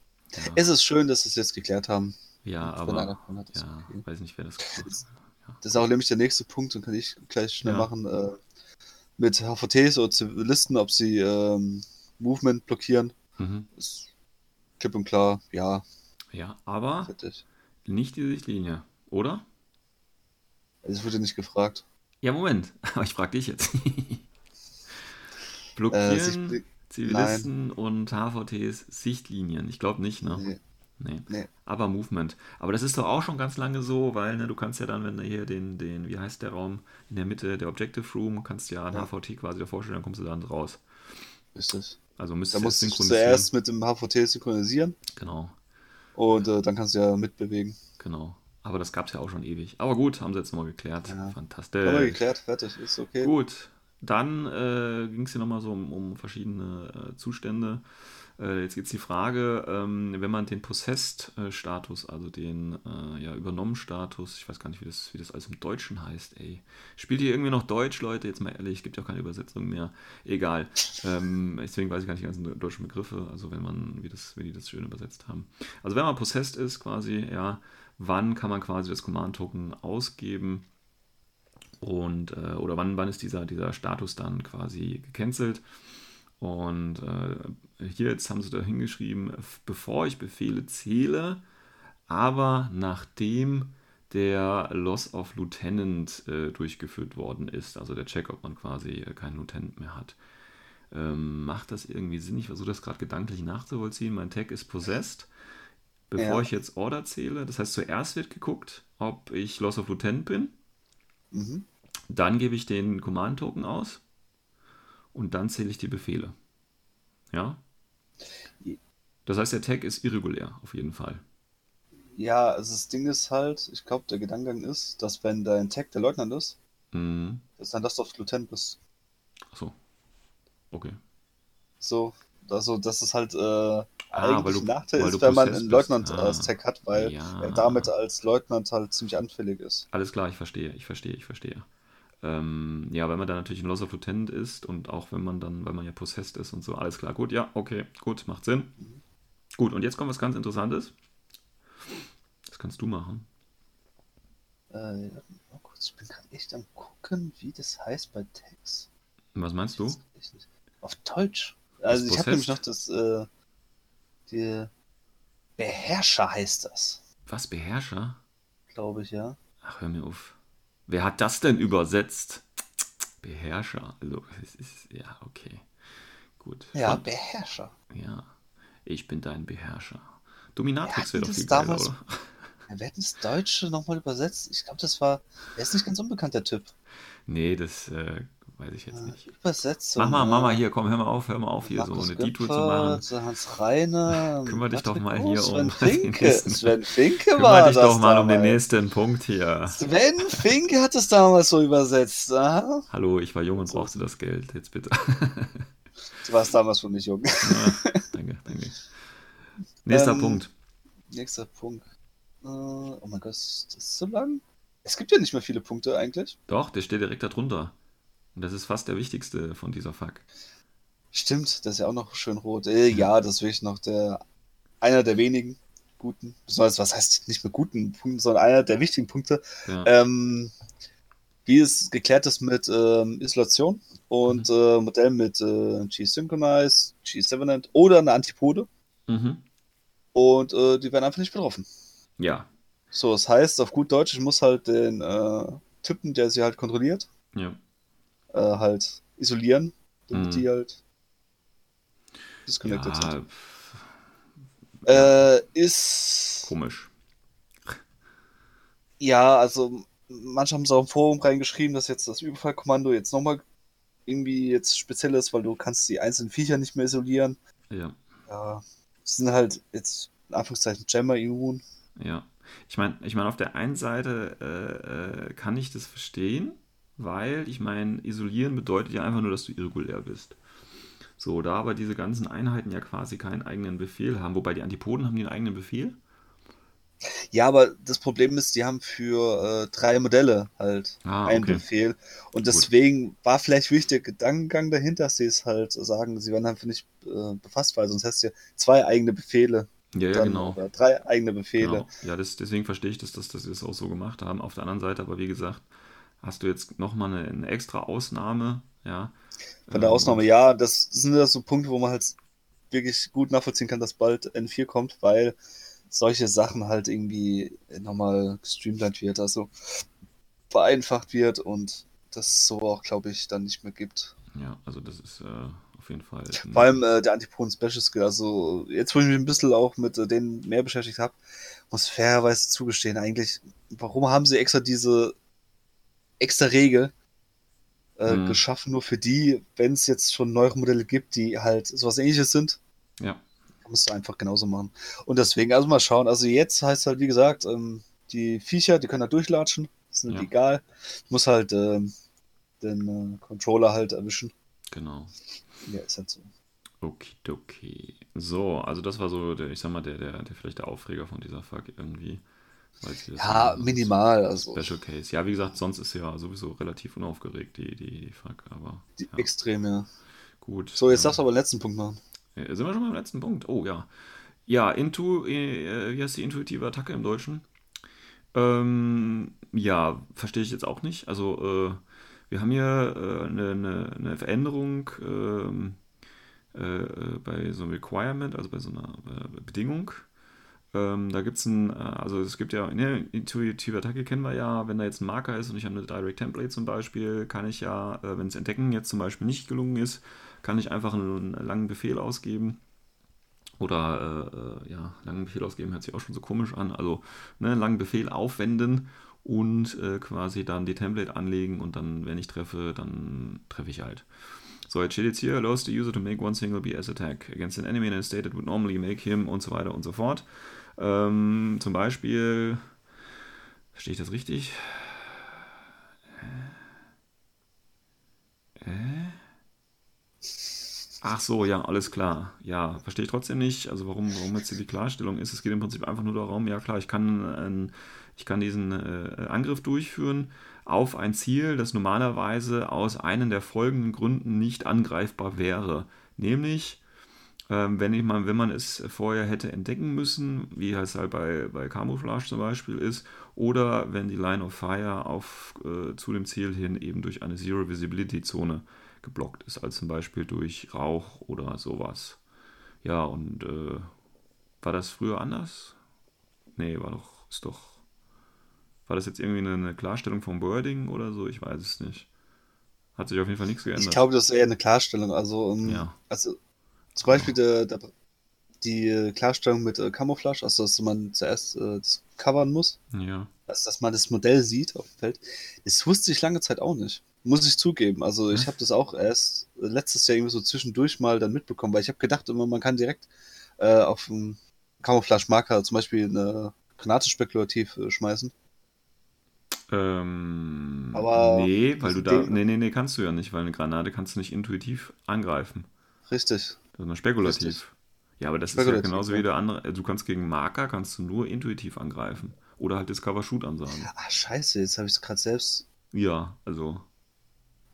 es ist schön, dass wir es jetzt geklärt haben. Ja, aber. Hat, ja, okay. weiß nicht, wer das gemacht hat. Das ist auch nämlich der nächste Punkt, und kann ich gleich schnell machen. Äh, mit HVTs oder Zivilisten, ob sie ähm, Movement blockieren. Mhm. Ist klipp und klar, ja. Ja, aber nicht die Sichtlinie, oder? Es wurde nicht gefragt. Ja, Moment, *laughs* aber ich frage dich jetzt. Blockieren äh, Zivilisten Nein. und HVTs Sichtlinien? Ich glaube nicht, ne? Nee. Nee. nee. Aber Movement. Aber das ist doch auch schon ganz lange so, weil ne, du kannst ja dann, wenn du hier den, den, wie heißt der Raum, in der Mitte, der Objective Room, kannst ja ein ja. HVT quasi davor stellen, dann kommst du dann raus. Ist das? Also müsstest da musst du zuerst mit dem HVT synchronisieren. Genau. Und äh, dann kannst du ja mitbewegen. Genau. Aber das gab es ja auch schon ewig. Aber gut, haben sie jetzt nochmal geklärt. Ja. Fantastisch. Haben wir geklärt, fertig, ist okay. Gut. Dann äh, ging es hier nochmal so um, um verschiedene äh, Zustände. Äh, jetzt gibt es die Frage, ähm, wenn man den Possessed-Status, also den äh, ja, Übernommen-Status, ich weiß gar nicht, wie das, wie das alles im Deutschen heißt, ey. Spielt hier irgendwie noch Deutsch, Leute? Jetzt mal ehrlich, gibt ja auch keine Übersetzung mehr. Egal. Ähm, deswegen weiß ich gar nicht die ganzen deutschen Begriffe, also wenn man, wie, das, wie die das schön übersetzt haben. Also wenn man Possessed ist, quasi, ja, wann kann man quasi das Command-Token ausgeben? Und, äh, oder wann, wann ist dieser, dieser Status dann quasi gecancelt? Und äh, hier jetzt haben sie da hingeschrieben, bevor ich Befehle zähle, aber nachdem der Loss of Lieutenant äh, durchgeführt worden ist, also der Check, ob man quasi äh, keinen Lieutenant mehr hat. Ähm, macht das irgendwie Sinn? Ich versuche das gerade gedanklich nachzuvollziehen. Mein Tag ist possessed. Bevor Ja. ich jetzt Order zähle, das heißt, zuerst wird geguckt, ob ich Loss of Lieutenant bin. Mhm. Dann gebe ich den Command-Token aus. Und dann zähle ich die Befehle. Ja? Das heißt, der Tag ist irregulär, auf jeden Fall. Ja, also das Ding ist halt, ich glaube, der Gedankengang ist, dass wenn dein Tag der Leutnant ist, Mhm. dass dann das auf Lieutenant bist. Achso. Okay. So, also dass es halt äh, Ah, eigentlich du- ein Nachteil ist, du wenn man einen. Leutnant Ah. als Tag hat, weil Ja. er damit als Leutnant halt ziemlich anfällig ist. Alles klar, ich verstehe, ich verstehe, ich verstehe. Ähm, ja, wenn man dann natürlich ein Loss of Lieutenant ist und auch wenn man dann, weil man ja possessed ist und so, alles klar, gut, ja, okay, gut, macht Sinn. Gut, und jetzt kommt was ganz Interessantes. Das kannst du machen. Äh, mal kurz, ich bin gerade echt am gucken, wie das heißt bei Tags. Was meinst du? Auf Deutsch. Also ich habe nämlich noch das, äh, die Beherrscher heißt das, Was, Beherrscher? glaube ich, ja. Ach, hör mir auf. Wer hat das denn übersetzt? Beherrscher. Also, es ist, ja, okay. Gut. Ja, Von- Beherrscher. ja. Ich bin dein Beherrscher. Dominatrix wäre doch das viel geiler, damals- oder? Wer hat das Deutsche nochmal übersetzt? Ich glaube, das war, er ist nicht ganz unbekannt, der Typ. Nee, das äh, weiß ich jetzt nicht. Übersetzung. Mach mal, mal hier, komm, hör mal auf, hör mal auf, hier Markus so eine Detour zu machen. Hans Reine. *laughs* Kümmer dich doch mal hier um Sven den Finke. nächsten- Sven Finke Kümmer war dich das doch mal um den damals. nächsten Punkt hier. Sven Finke hat es damals so übersetzt. Aha. Hallo, ich war jung und brauchte das Geld, jetzt bitte. *laughs* Du warst damals schon nicht jung. Ja, danke, danke. Nächster Ähm, Punkt. Nächster Punkt. Äh, oh mein Gott, ist das so lang? Es gibt ja nicht mehr viele Punkte eigentlich. Doch, der steht direkt darunter. Und das ist fast der wichtigste von dieser Fuck. Stimmt, das ist ja auch noch schön rot. Äh, ja, das ist wirklich noch der einer der wenigen guten, besonders was heißt nicht mehr guten Punkten, sondern einer der wichtigen Punkte. Ja. Ähm, wie es geklärt ist mit ähm, Isolation und Mhm. äh, Modell mit äh, G-Synchronize, G-7 oder eine Antipode. Mhm. Und äh, die werden einfach nicht betroffen. Ja, So, das heißt, auf gut Deutsch, ich muss halt den äh, Typen, der sie halt kontrolliert, ja. Äh, halt isolieren, damit Mhm. die halt disconnected sind. ja Äh, ist. komisch. Ja, also manche haben es auch im Forum reingeschrieben, dass jetzt das Überfallkommando jetzt nochmal irgendwie jetzt speziell ist, weil du kannst die einzelnen Viecher nicht mehr isolieren. Ja, Ja, es sind halt jetzt in Anführungszeichen Jammer immun. ja. Ich meine, ich mein, auf der einen Seite äh, äh, kann ich das verstehen, weil ich meine, isolieren bedeutet ja einfach nur, dass du irregulär bist. So, da aber diese ganzen Einheiten ja quasi keinen eigenen Befehl haben, wobei die Antipoden haben einen eigenen Befehl. Ja, aber das Problem ist, die haben für äh, drei Modelle halt Ah, einen okay. Befehl. Und deswegen war vielleicht wirklich der Gedankengang dahinter, dass sie es halt sagen, sie werden einfach nicht äh, befasst, weil sonst hast du ja zwei eigene Befehle. Ja, ja, dann, genau. Oder drei eigene Befehle. Genau. Ja, das, deswegen verstehe ich, dass, das, dass sie das auch so gemacht haben. Auf der anderen Seite, aber wie gesagt, hast du jetzt nochmal eine, eine extra Ausnahme, ja. Von der Ähm, Ausnahme, ja, das sind ja so Punkte, wo man halt wirklich gut nachvollziehen kann, dass bald N4 kommt, weil solche Sachen halt irgendwie nochmal gestreamlined wird, also vereinfacht wird und das so auch, glaube ich, dann nicht mehr gibt. Ja, also das ist äh, auf jeden Fall. Vor allem äh, der Antipoden Special Skill, also jetzt, wo ich mich ein bisschen auch mit äh, denen mehr beschäftigt habe, muss fairerweise zugestehen, eigentlich, warum haben sie extra diese extra Regel äh, Mhm. geschaffen, nur für die, wenn es jetzt schon neuere Modelle gibt, die halt sowas ähnliches sind, Ja, musst du einfach genauso machen. Und deswegen, also mal schauen, also jetzt heißt halt, wie gesagt, ähm, die Viecher, die können da durchlatschen, sind Ja. egal, muss halt ähm, den äh, Controller halt erwischen. genau. Ja, ist halt so. Okidoki. So, also das war so, der, ich sag mal, der, der, der vielleicht der Aufreger von dieser Fuck irgendwie. Ja, minimal, also Special Case. Ja, wie gesagt, sonst ist ja sowieso relativ unaufgeregt, die, die, die Fuck, aber die ja, extrem, ja. gut. So, jetzt ähm, darfst du aber den letzten Punkt machen. Äh, Sind wir schon beim letzten Punkt? Oh ja. Ja, Intu, äh, wie heißt die intuitive Attacke im Deutschen? Ähm, ja, verstehe ich jetzt auch nicht. Also, äh, wir haben hier äh, eine, eine, eine Veränderung ähm, äh, bei so einem Requirement, also bei so einer äh, Bedingung. Ähm, da gibt es ein, äh, also es gibt ja, ne, intuitive Attacke kennen wir ja, wenn da jetzt ein Marker ist und ich habe eine Direct Template zum Beispiel, kann ich ja, äh, wenn es Entdecken jetzt zum Beispiel nicht gelungen ist, kann ich einfach einen, einen langen Befehl ausgeben. Oder, äh, äh, ja, langen Befehl ausgeben hört sich auch schon so komisch an. Also, ne, langen Befehl aufwenden und äh, quasi dann die Template anlegen und dann, wenn ich treffe, dann treffe ich halt. So, jetzt steht jetzt hier, allows the user to make one single BS attack against an enemy in a state that would normally make him und so weiter und so fort. Ähm, zum Beispiel, verstehe ich das richtig? Äh? Ach so, ja, alles klar. Ja, verstehe ich trotzdem nicht. Also warum, warum jetzt hier die Klarstellung ist. Es geht im Prinzip einfach nur darum, ja klar, ich kann, äh, ich kann diesen äh, Angriff durchführen auf ein Ziel, das normalerweise aus einem der folgenden Gründen nicht angreifbar wäre. Nämlich wenn, ich mal, wenn man es vorher hätte entdecken müssen, wie es halt bei, bei Camouflage zum Beispiel ist, oder wenn die Line of Fire auf, äh, zu dem Ziel hin eben durch eine Zero Visibility Zone geblockt ist, als zum Beispiel durch Rauch oder sowas. Ja, und äh, war das früher anders? Nee, war doch, ist doch. War das jetzt irgendwie eine, Klarstellung vom Wording oder so? Ich weiß es nicht. Hat sich auf jeden Fall nichts geändert. Ich glaube, das ist eher eine Klarstellung. Also, um, ja. also zum Beispiel der, der, die Klarstellung mit äh, Camouflage, also dass man zuerst äh, das covern muss. Ja. Also, dass man das Modell sieht auf dem Feld. Das wusste ich lange Zeit auch nicht. Muss ich zugeben. Also ich habe das auch erst letztes Jahr irgendwie so zwischendurch mal dann mitbekommen, weil ich habe gedacht immer, man kann direkt äh, auf einen Camouflage-Marker zum Beispiel eine Granate spekulativ äh, schmeißen. Ähm, Aber nee, weil du da. Nee, nee, nee, kannst du ja nicht, weil eine Granate kannst du nicht intuitiv angreifen. Richtig. Sondern spekulativ. Richtig. Ja, aber das ist ja genauso ja. wie der andere. Äh, du kannst gegen Marker kannst du nur intuitiv angreifen. Oder halt Discover Shoot ansagen. Ah, scheiße, jetzt habe ich es gerade selbst. Ja, also.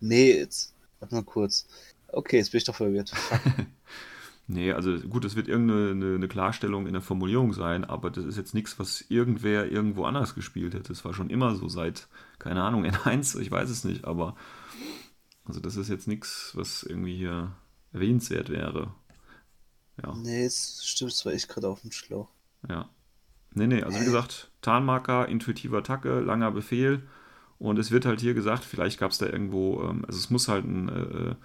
Nee, jetzt. Warte mal kurz. Okay, jetzt bin ich doch verwirrt. *laughs* nee, also gut, das wird irgendeine eine, eine Klarstellung in der Formulierung sein, aber das ist jetzt nichts, was irgendwer irgendwo anders gespielt hätte. Das war schon immer so seit, keine Ahnung, *laughs* N1, ich weiß es nicht, aber also das ist jetzt nichts, was irgendwie hier erwähnenswert wäre. Ja. Nee, es stimmt, das war ich gerade auf dem Schlauch. Ja. Nee, nee, also wie gesagt, Tarnmarker, intuitive Attacke, langer Befehl. Und es wird halt hier gesagt, vielleicht gab es da irgendwo, ähm, also es muss halt ein, äh,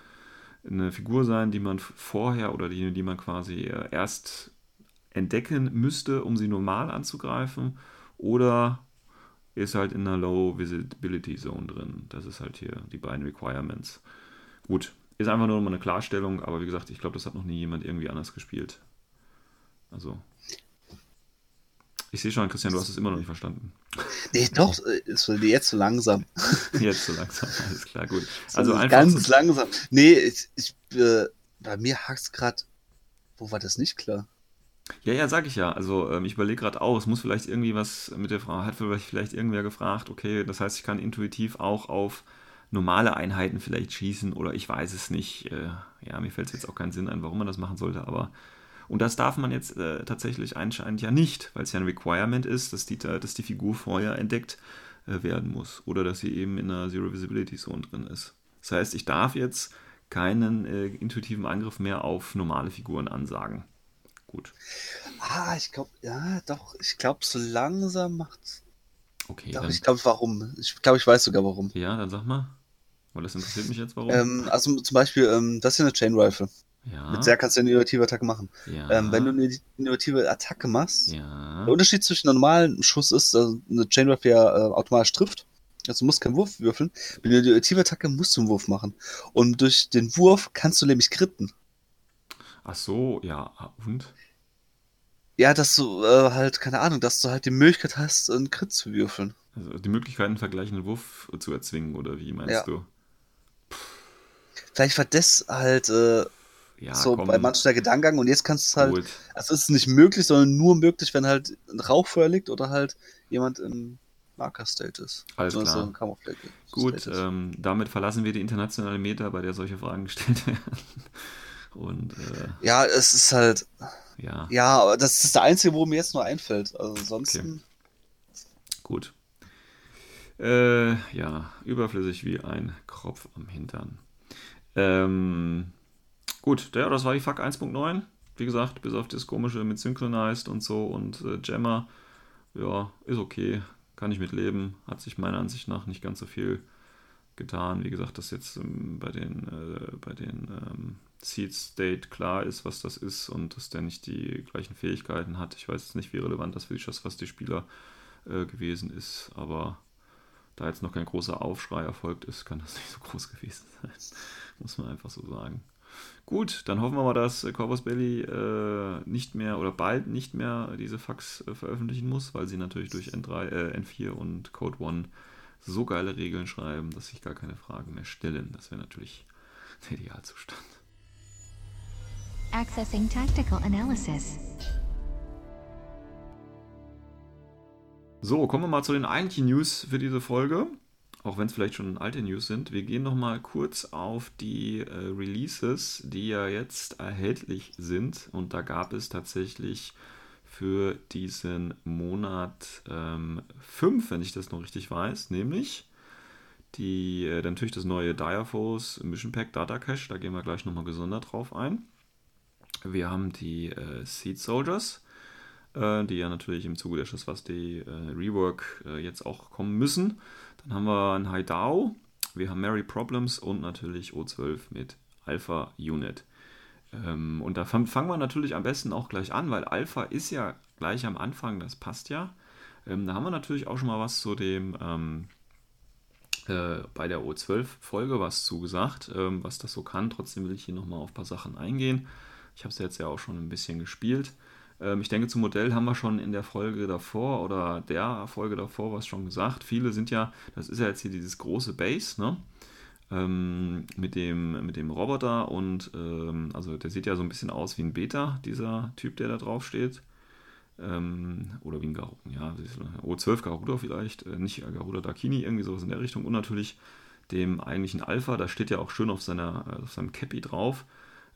eine Figur sein, die man vorher oder die, die man quasi äh, erst entdecken müsste, um sie normal anzugreifen. Oder ist halt in einer Low Visibility Zone drin. Das ist halt hier die beiden Requirements. Gut, ist einfach nur mal eine Klarstellung, aber wie gesagt, ich glaube, das hat noch nie jemand irgendwie anders gespielt. Also. Ich sehe schon, Christian, du hast es immer noch nicht verstanden. Nee, doch, ist jetzt so langsam. *laughs* Jetzt so langsam, alles klar, gut. Also einfach. Ganz langsam. Nee, ich, ich äh, bei mir hakt es gerade. Wo war das nicht klar? Ja, ja, sag ich ja. Also ähm, ich überlege gerade auch, es muss vielleicht irgendwie was mit der Frau, hat vielleicht irgendwer gefragt, okay, das heißt, ich kann intuitiv auch auf normale Einheiten vielleicht schießen oder ich weiß es nicht. Äh, ja, mir fällt es jetzt auch keinen Sinn ein, warum man das machen sollte, aber und das darf man jetzt äh, tatsächlich anscheinend ja nicht, weil es ja ein Requirement ist, dass die, dass die Figur vorher entdeckt äh, werden muss oder dass sie eben in einer Zero Visibility Zone drin ist. Das heißt, ich darf jetzt keinen äh, intuitiven Angriff mehr auf normale Figuren ansagen. Gut. Ah, ich glaube, ja, doch, ich glaube, so langsam macht's. Okay. Doch, ich glaube, warum. Ich glaube, ich weiß sogar warum. Ja, dann sag mal. Weil das interessiert mich jetzt, warum? Ähm, also zum Beispiel, ähm, das ist ja eine Chain Rifle. Ja. Mit der kannst du eine innovative Attacke machen. Ja. Ähm, wenn du eine innovative Attacke machst, ja. der Unterschied zwischen einem normalen Schuss ist, dass eine Chain Rifle ja äh, automatisch trifft. Also du musst keinen Wurf würfeln. Mit einer innovative Attacke musst du einen Wurf machen. Und durch den Wurf kannst du nämlich kritten. Ach so, ja. Und? Ja, dass du äh, halt, keine Ahnung, dass du halt die Möglichkeit hast, einen Crit zu würfeln. Also die Möglichkeit, einen vergleichenden Wurf zu erzwingen, oder wie meinst ja. du? Vielleicht war das halt äh, ja, so komm. bei manchen der Gedankengang und jetzt kannst du halt, Gut. also es ist nicht möglich, sondern nur möglich, wenn halt ein Rauchfeuer liegt oder halt jemand im Marker-State ist. Alles klar. So Gut, ähm, damit verlassen wir die internationale Meta, bei der solche Fragen gestellt *laughs* werden. Und, äh, ja, es ist halt. Ja. Ja, aber das ist der einzige, wo mir jetzt nur einfällt. Also ansonsten. Okay. Gut. Äh, ja, überflüssig wie ein Kropf am Hintern. Ähm, gut, ja, das war die FAQ 1.9. wie gesagt, bis auf das komische mit Synchronized und so und äh, Jammer, ja, ist okay, kann ich mit leben. Hat sich meiner Ansicht nach nicht ganz so viel getan. Wie gesagt, dass jetzt ähm, bei den, äh, bei den ähm, Seed State klar ist, was das ist und dass der nicht die gleichen Fähigkeiten hat. Ich weiß jetzt nicht, wie relevant das für die was die Spieler äh, gewesen ist, aber da jetzt noch kein großer Aufschrei erfolgt ist, kann das nicht so groß gewesen sein. Muss man einfach so sagen. Gut, dann hoffen wir mal, dass Corvus Belly äh, nicht mehr oder bald nicht mehr diese Fax äh, veröffentlichen muss, weil sie natürlich durch N3, äh, N4 und Code One so geile Regeln schreiben, dass sich gar keine Fragen mehr stellen. Das wäre natürlich *laughs* der Idealzustand. Accessing Tactical Analysis. So, kommen wir mal zu den eigentlichen News für diese Folge. Auch wenn es vielleicht schon alte News sind. Wir gehen noch mal kurz auf die äh, Releases, die ja jetzt erhältlich sind. Und da gab es tatsächlich für diesen Monat ähm, fünf, wenn ich das noch richtig weiß, nämlich die, äh, natürlich das neue Diaphos Mission Pack Data Cache, da gehen wir gleich nochmal gesondert drauf ein. Wir haben die äh, Seed Soldiers, äh, die ja natürlich im Zuge der Schusswasti äh, Rework äh, jetzt auch kommen müssen. Dann haben wir ein Haidao, wir haben Mary Problems und natürlich O12 mit Alpha Unit. Ähm, und da fangen wir natürlich am besten auch gleich an, weil Alpha ist ja gleich am Anfang, das passt ja. Ähm, da haben wir natürlich auch schon mal was zu dem ähm, äh, bei der O12-Folge was zugesagt, ähm, was das so kann. Trotzdem will ich hier nochmal auf ein paar Sachen eingehen. Ich habe es jetzt ja auch schon ein bisschen gespielt. Ähm, ich denke, zum Modell haben wir schon in der Folge davor oder der Folge davor was schon gesagt. Viele sind ja, das ist ja jetzt hier dieses große Base, ne? ähm, mit, dem, mit dem Roboter und ähm, also der sieht ja so ein bisschen aus wie ein Beta, dieser Typ, der da drauf steht. Ähm, oder wie ein Garuda, ja, O12 Garuda vielleicht, äh, nicht Garuda Dakini, irgendwie sowas in der Richtung. Und natürlich dem eigentlichen Alpha, da steht ja auch schön auf, seiner, auf seinem Cappy drauf.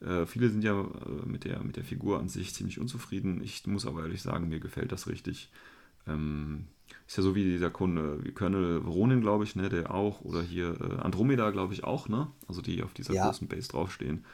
Äh, viele sind ja äh, mit, der, mit der Figur an sich ziemlich unzufrieden. Ich muss aber ehrlich sagen, mir gefällt das richtig. Ähm, ist ja so wie dieser Kunde, wie Colonel Ronin, glaube ich, ne, der auch, oder hier äh, Andromeda, glaube ich, auch, ne? Also die auf dieser ja. großen Base draufstehen.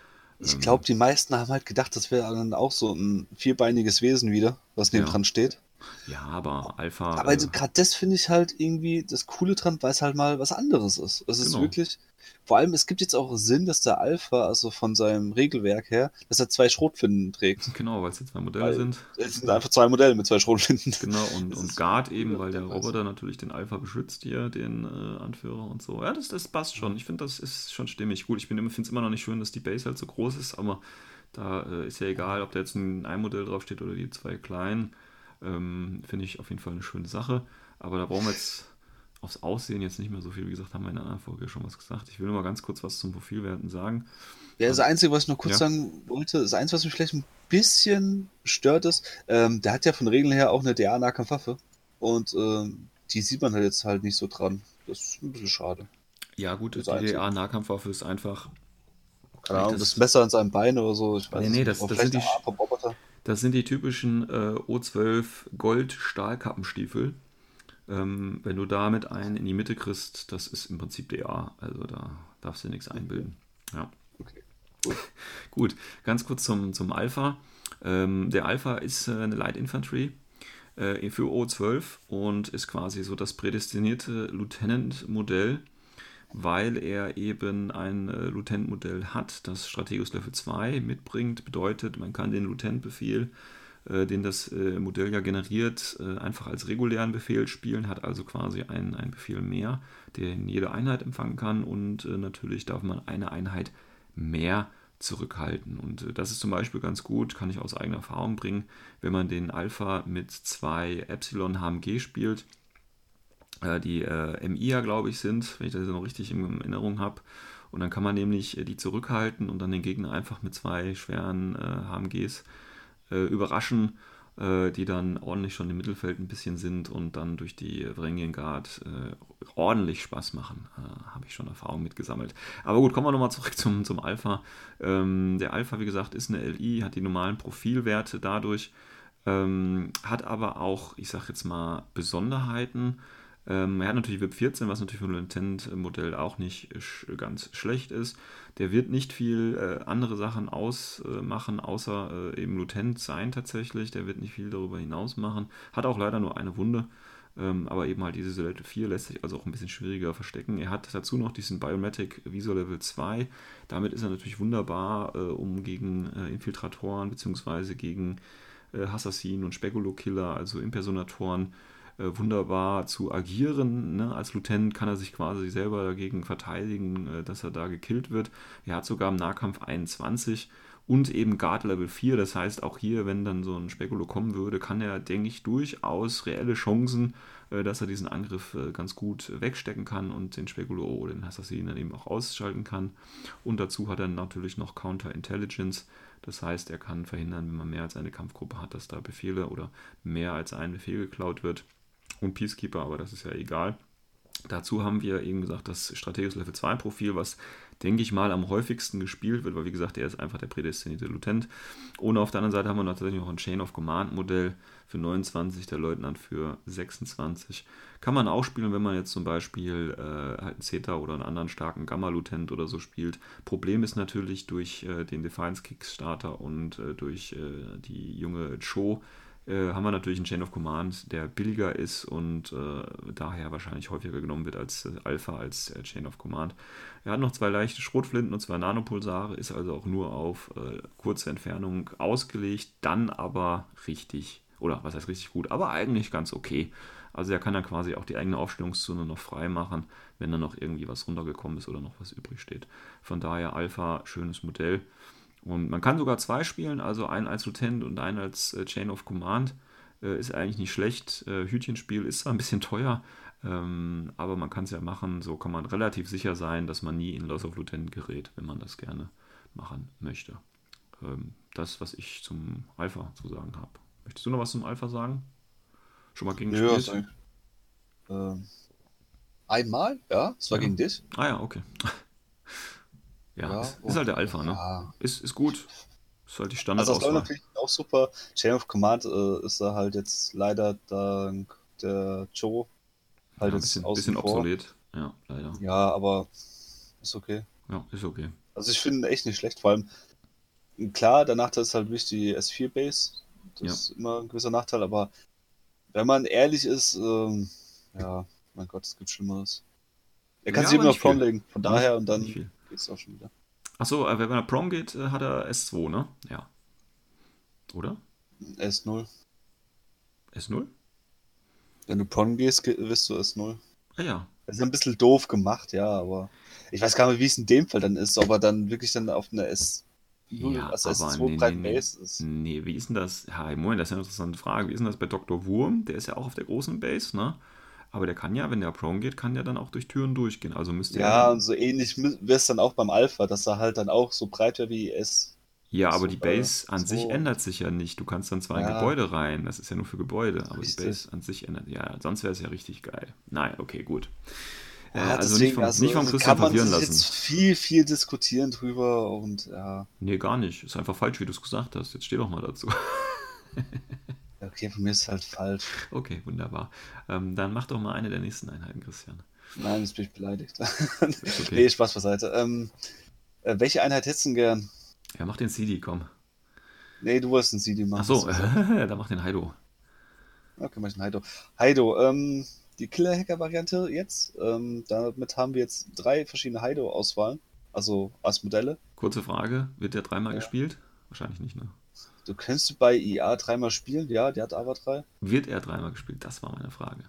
Ich glaube, die meisten haben halt gedacht, das wäre dann auch so ein vierbeiniges Wesen wieder, was neben ja. dran steht. Ja, aber Alpha. Aber äh, gerade das finde ich halt irgendwie das Coole dran, weil es halt mal was anderes ist. Es genau. ist wirklich, vor allem, es gibt jetzt auch Sinn, dass der Alpha, also von seinem Regelwerk her, dass er zwei Schrotflinten trägt. Genau, weil es jetzt zwei Modelle weil sind. Es sind einfach zwei Modelle mit zwei Schrotflinten. Genau, und, und Guard eben, weil der Roboter natürlich den Alpha beschützt hier, den äh, Anführer und so. Ja, das, das passt schon. Ich finde, das ist schon stimmig. Gut, ich finde es immer noch nicht schön, dass die Base halt so groß ist, aber da äh, ist ja egal, ob da jetzt ein, ein Modell draufsteht oder die zwei kleinen. Ähm, finde ich auf jeden Fall eine schöne Sache. Aber da brauchen wir jetzt aufs Aussehen jetzt nicht mehr so viel. Wie gesagt, haben wir in einer anderen Folge schon was gesagt. Ich will nur mal ganz kurz was zum Profilwerten sagen. Ja, das Einzige, was ich noch kurz ja. sagen wollte, das Einzige, was mich vielleicht ein bisschen stört, ist, ähm, der hat ja von Regeln her auch eine DA-Nahkampfwaffe. Und ähm, die sieht man halt jetzt halt nicht so dran. Das ist ein bisschen schade. Ja, gut, das die DA-Nahkampfwaffe ist einfach. Keine Ahnung, das, das Messer an seinem Bein oder so. Ich weiß nee, nee, das, das sind die, das sind die typischen äh, O12 Gold-Stahlkappenstiefel. Ähm, wenn du damit einen in die Mitte kriegst, das ist im Prinzip DA. Also da darfst du nichts einbilden. Ja. Okay. Gut. *laughs* Gut, ganz kurz zum, zum Alpha. Ähm, der Alpha ist äh, eine Light Infantry äh, für O12 und ist quasi so das prädestinierte Lieutenant-Modell, weil er eben ein äh, Lieutenant-Modell hat, das Strategus Level 2 mitbringt. Bedeutet, man kann den Lieutenant-Befehl äh, den das äh, Modell ja generiert, äh, einfach als regulären Befehl spielen, hat also quasi einen, Befehl mehr, der in jede Einheit empfangen kann und äh, natürlich darf man eine Einheit mehr zurückhalten. Und äh, das ist zum Beispiel ganz gut, kann ich aus eigener Erfahrung bringen, wenn man den Alpha mit zwei Epsilon HMG spielt, äh, die MIA, glaube ich, sind, wenn ich das noch richtig in Erinnerung habe. Und dann kann man nämlich die zurückhalten und dann den Gegner einfach mit zwei schweren HMGs äh, überraschen, äh, die dann ordentlich schon im Mittelfeld ein bisschen sind und dann durch die Vrengen Guard äh, ordentlich Spaß machen. Äh, Habe ich schon Erfahrung mitgesammelt. Aber gut, kommen wir nochmal zurück zum, zum Alpha. Ähm, der Alpha, wie gesagt, ist eine LI, hat die normalen Profilwerte dadurch, ähm, hat aber auch, ich sage jetzt mal, Besonderheiten. Ähm, er hat natürlich VIP 14, was natürlich für ein Lieutenant-Modell auch nicht sch ganz schlecht ist. Der wird nicht viel äh, andere Sachen ausmachen, äh, außer äh, eben Lieutenant sein tatsächlich. Der wird nicht viel darüber hinaus machen. Hat auch leider nur eine Wunde. Ähm, aber eben halt diese Silhouette 4 lässt sich also auch ein bisschen schwieriger verstecken. Er hat dazu noch diesen Biomatic Visor Level 2. Damit ist er natürlich wunderbar, äh, um gegen äh, Infiltratoren bzw. gegen äh, Assassinen und Spekulo-Killer, also Impersonatoren, äh, wunderbar zu agieren. Ne? Als Lieutenant kann er sich quasi selber dagegen verteidigen, äh, dass er da gekillt wird. Er hat sogar im Nahkampf 21 und eben Guard Level 4. Das heißt, auch hier, wenn dann so ein Spekulo kommen würde, kann er, denke ich, durchaus reelle Chancen, äh, dass er diesen Angriff äh, ganz gut wegstecken kann und den Spekulo oder den Assassin dann eben auch ausschalten kann. Und dazu hat er natürlich noch Counter Intelligence. Das heißt, er kann verhindern, wenn man mehr als eine Kampfgruppe hat, dass da Befehle oder mehr als ein Befehl geklaut wird. Und Peacekeeper, aber das ist ja egal. Dazu haben wir eben gesagt, das strategische Level 2 Profil, was denke ich mal, am häufigsten gespielt wird, weil wie gesagt, er ist einfach der prädestinierte Lutent. Und auf der anderen Seite haben wir tatsächlich noch ein Chain of Command Modell für 29, der Leutnant für 26. Kann man auch spielen, wenn man jetzt zum Beispiel äh, halt einen Zeta oder einen anderen starken Gamma-Lutent oder so spielt. Problem ist natürlich durch äh, den Defiance Kickstarter und äh, durch äh, die junge Cho äh, haben wir natürlich einen Chain of Command, der billiger ist und äh, daher wahrscheinlich häufiger genommen wird als äh, Alpha, als äh, Chain of Command. Er hat noch zwei leichte Schrotflinten und zwei Nanopulsare, ist also auch nur auf äh, kurze Entfernung ausgelegt, dann aber richtig, oder was heißt richtig gut, aber eigentlich ganz okay. Also er kann dann quasi auch die eigene Aufstellungszone noch frei machen, wenn da noch irgendwie was runtergekommen ist oder noch was übrig steht. Von daher Alpha, schönes Modell. Und man kann sogar zwei spielen, also einen als Lieutenant und einen als äh, Chain of Command. Äh, ist eigentlich nicht schlecht. Äh, Hütchenspiel ist zwar ein bisschen teuer, ähm, aber man kann es ja machen. So kann man relativ sicher sein, dass man nie in Loss of Lieutenant gerät, wenn man das gerne machen möchte. Ähm, das, was ich zum Alpha zu sagen habe. Möchtest du noch was zum Alpha sagen? Schon mal gegen ja, ähm, Einmal, ja, es war ja. gegen dich. Ah ja, okay. Ja, ja ist, ist, halt der Alpha, ne? Ja. Ist, ist gut. Ist halt die Standard Also das natürlich auch super. Chain of Command äh, ist da halt jetzt leider dank der Joe halt ja, ein bisschen, bisschen obsolet. Ja, leider. Ja, aber ist okay. Ja, ist okay. Also ich finde echt nicht schlecht. Vor allem, klar, der Nachteil ist halt wirklich die S4-Base. Das ja. ist immer ein gewisser Nachteil, aber wenn man ehrlich ist, ähm, ja, mein Gott, es gibt Schlimmeres. Er kann ja, sich immer auf Prom legen, von daher und dann geht's auch schon wieder. Achso, äh, wenn er Prom geht, äh, hat er S2, ne? Ja. Oder? S0. S0? Wenn du Prom gehst, wirst du S0. Ah ja. Das ist ein bisschen doof gemacht, ja, aber ich weiß gar nicht, wie es in dem Fall dann ist, ob er dann wirklich dann auf einer S0 ja, also S2 nee, breit nee, Base ist. Nee, wie ist denn das? Ja, Moment, das ist eine interessante Frage. Wie ist denn das bei Dr. Wurm? Der ist ja auch auf der großen Base, ne? Aber der kann ja, wenn der prone geht, kann der dann auch durch Türen durchgehen. Also müsste Ja, und so ähnlich wäre es dann auch beim Alpha, dass er halt dann auch so breit wäre wie S. Ja, aber die Base an so. sich ändert sich ja nicht. Du kannst dann zwar ja. in Gebäude rein, das ist ja nur für Gebäude, aber richtig. die Base an sich ändert. Ja, sonst wäre es ja richtig geil. Nein, okay, gut. Ja, äh, also deswegen, nicht vom, also nicht vom Christian kann man lassen. jetzt viel, viel diskutieren drüber und ja. Nee, gar nicht. Ist einfach falsch, wie du es gesagt hast. Jetzt steh doch mal dazu. *laughs* Okay, von mir ist es halt falsch. Okay, wunderbar. Ähm, dann mach doch mal eine der nächsten Einheiten, Christian. Nein, jetzt bin ich beleidigt. okay. *laughs* nee, Spaß beiseite. Ähm, äh, welche Einheit hättest du gern? Ja, mach den CD, komm. Nee, du wolltest den CD machen. Achso, äh, *laughs* dann mach den Haido. Okay, mach den Haido. Haido, ähm, die Killer-Hacker-Variante jetzt. Ähm, damit haben wir jetzt drei verschiedene Haido-Auswahlen. Also als Modelle. Kurze Frage, wird der dreimal ja. gespielt? Wahrscheinlich nicht, ne? Du kennst bei IA dreimal spielen, ja, der hat aber drei. Wird er dreimal gespielt? Das war meine Frage.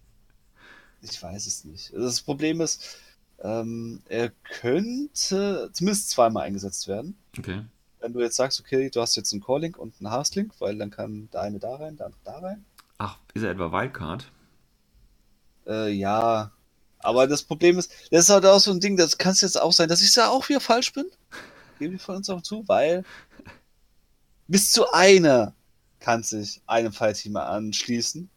*laughs* ich weiß es nicht. Das Problem ist, ähm, er könnte zumindest zweimal eingesetzt werden. Okay. Wenn du jetzt sagst, okay, du hast jetzt einen Calling und einen Hastlink, weil dann kann der eine da rein, der andere da rein. Ach, ist er etwa Wildcard? Äh, ja. Aber das Problem ist, das ist halt auch so ein Ding, das kann es jetzt auch sein, dass ich da auch wieder falsch bin. Gebe ich von uns auch zu, weil bis zu einer kann sich einem Fireteam anschließen.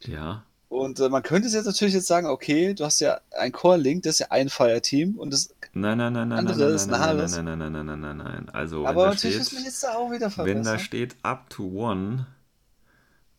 Ja. Und äh, man könnte jetzt natürlich jetzt sagen, okay, du hast ja ein Core-Link, das ist ja ein Fireteam und das nein, nein, nein, andere nein, nein, ist ein halbes. Nein, nein, nein, nein, nein, nein, nein, Also, Aber natürlich steht, ist man jetzt da auch wieder verbessern. Wenn da steht up to one,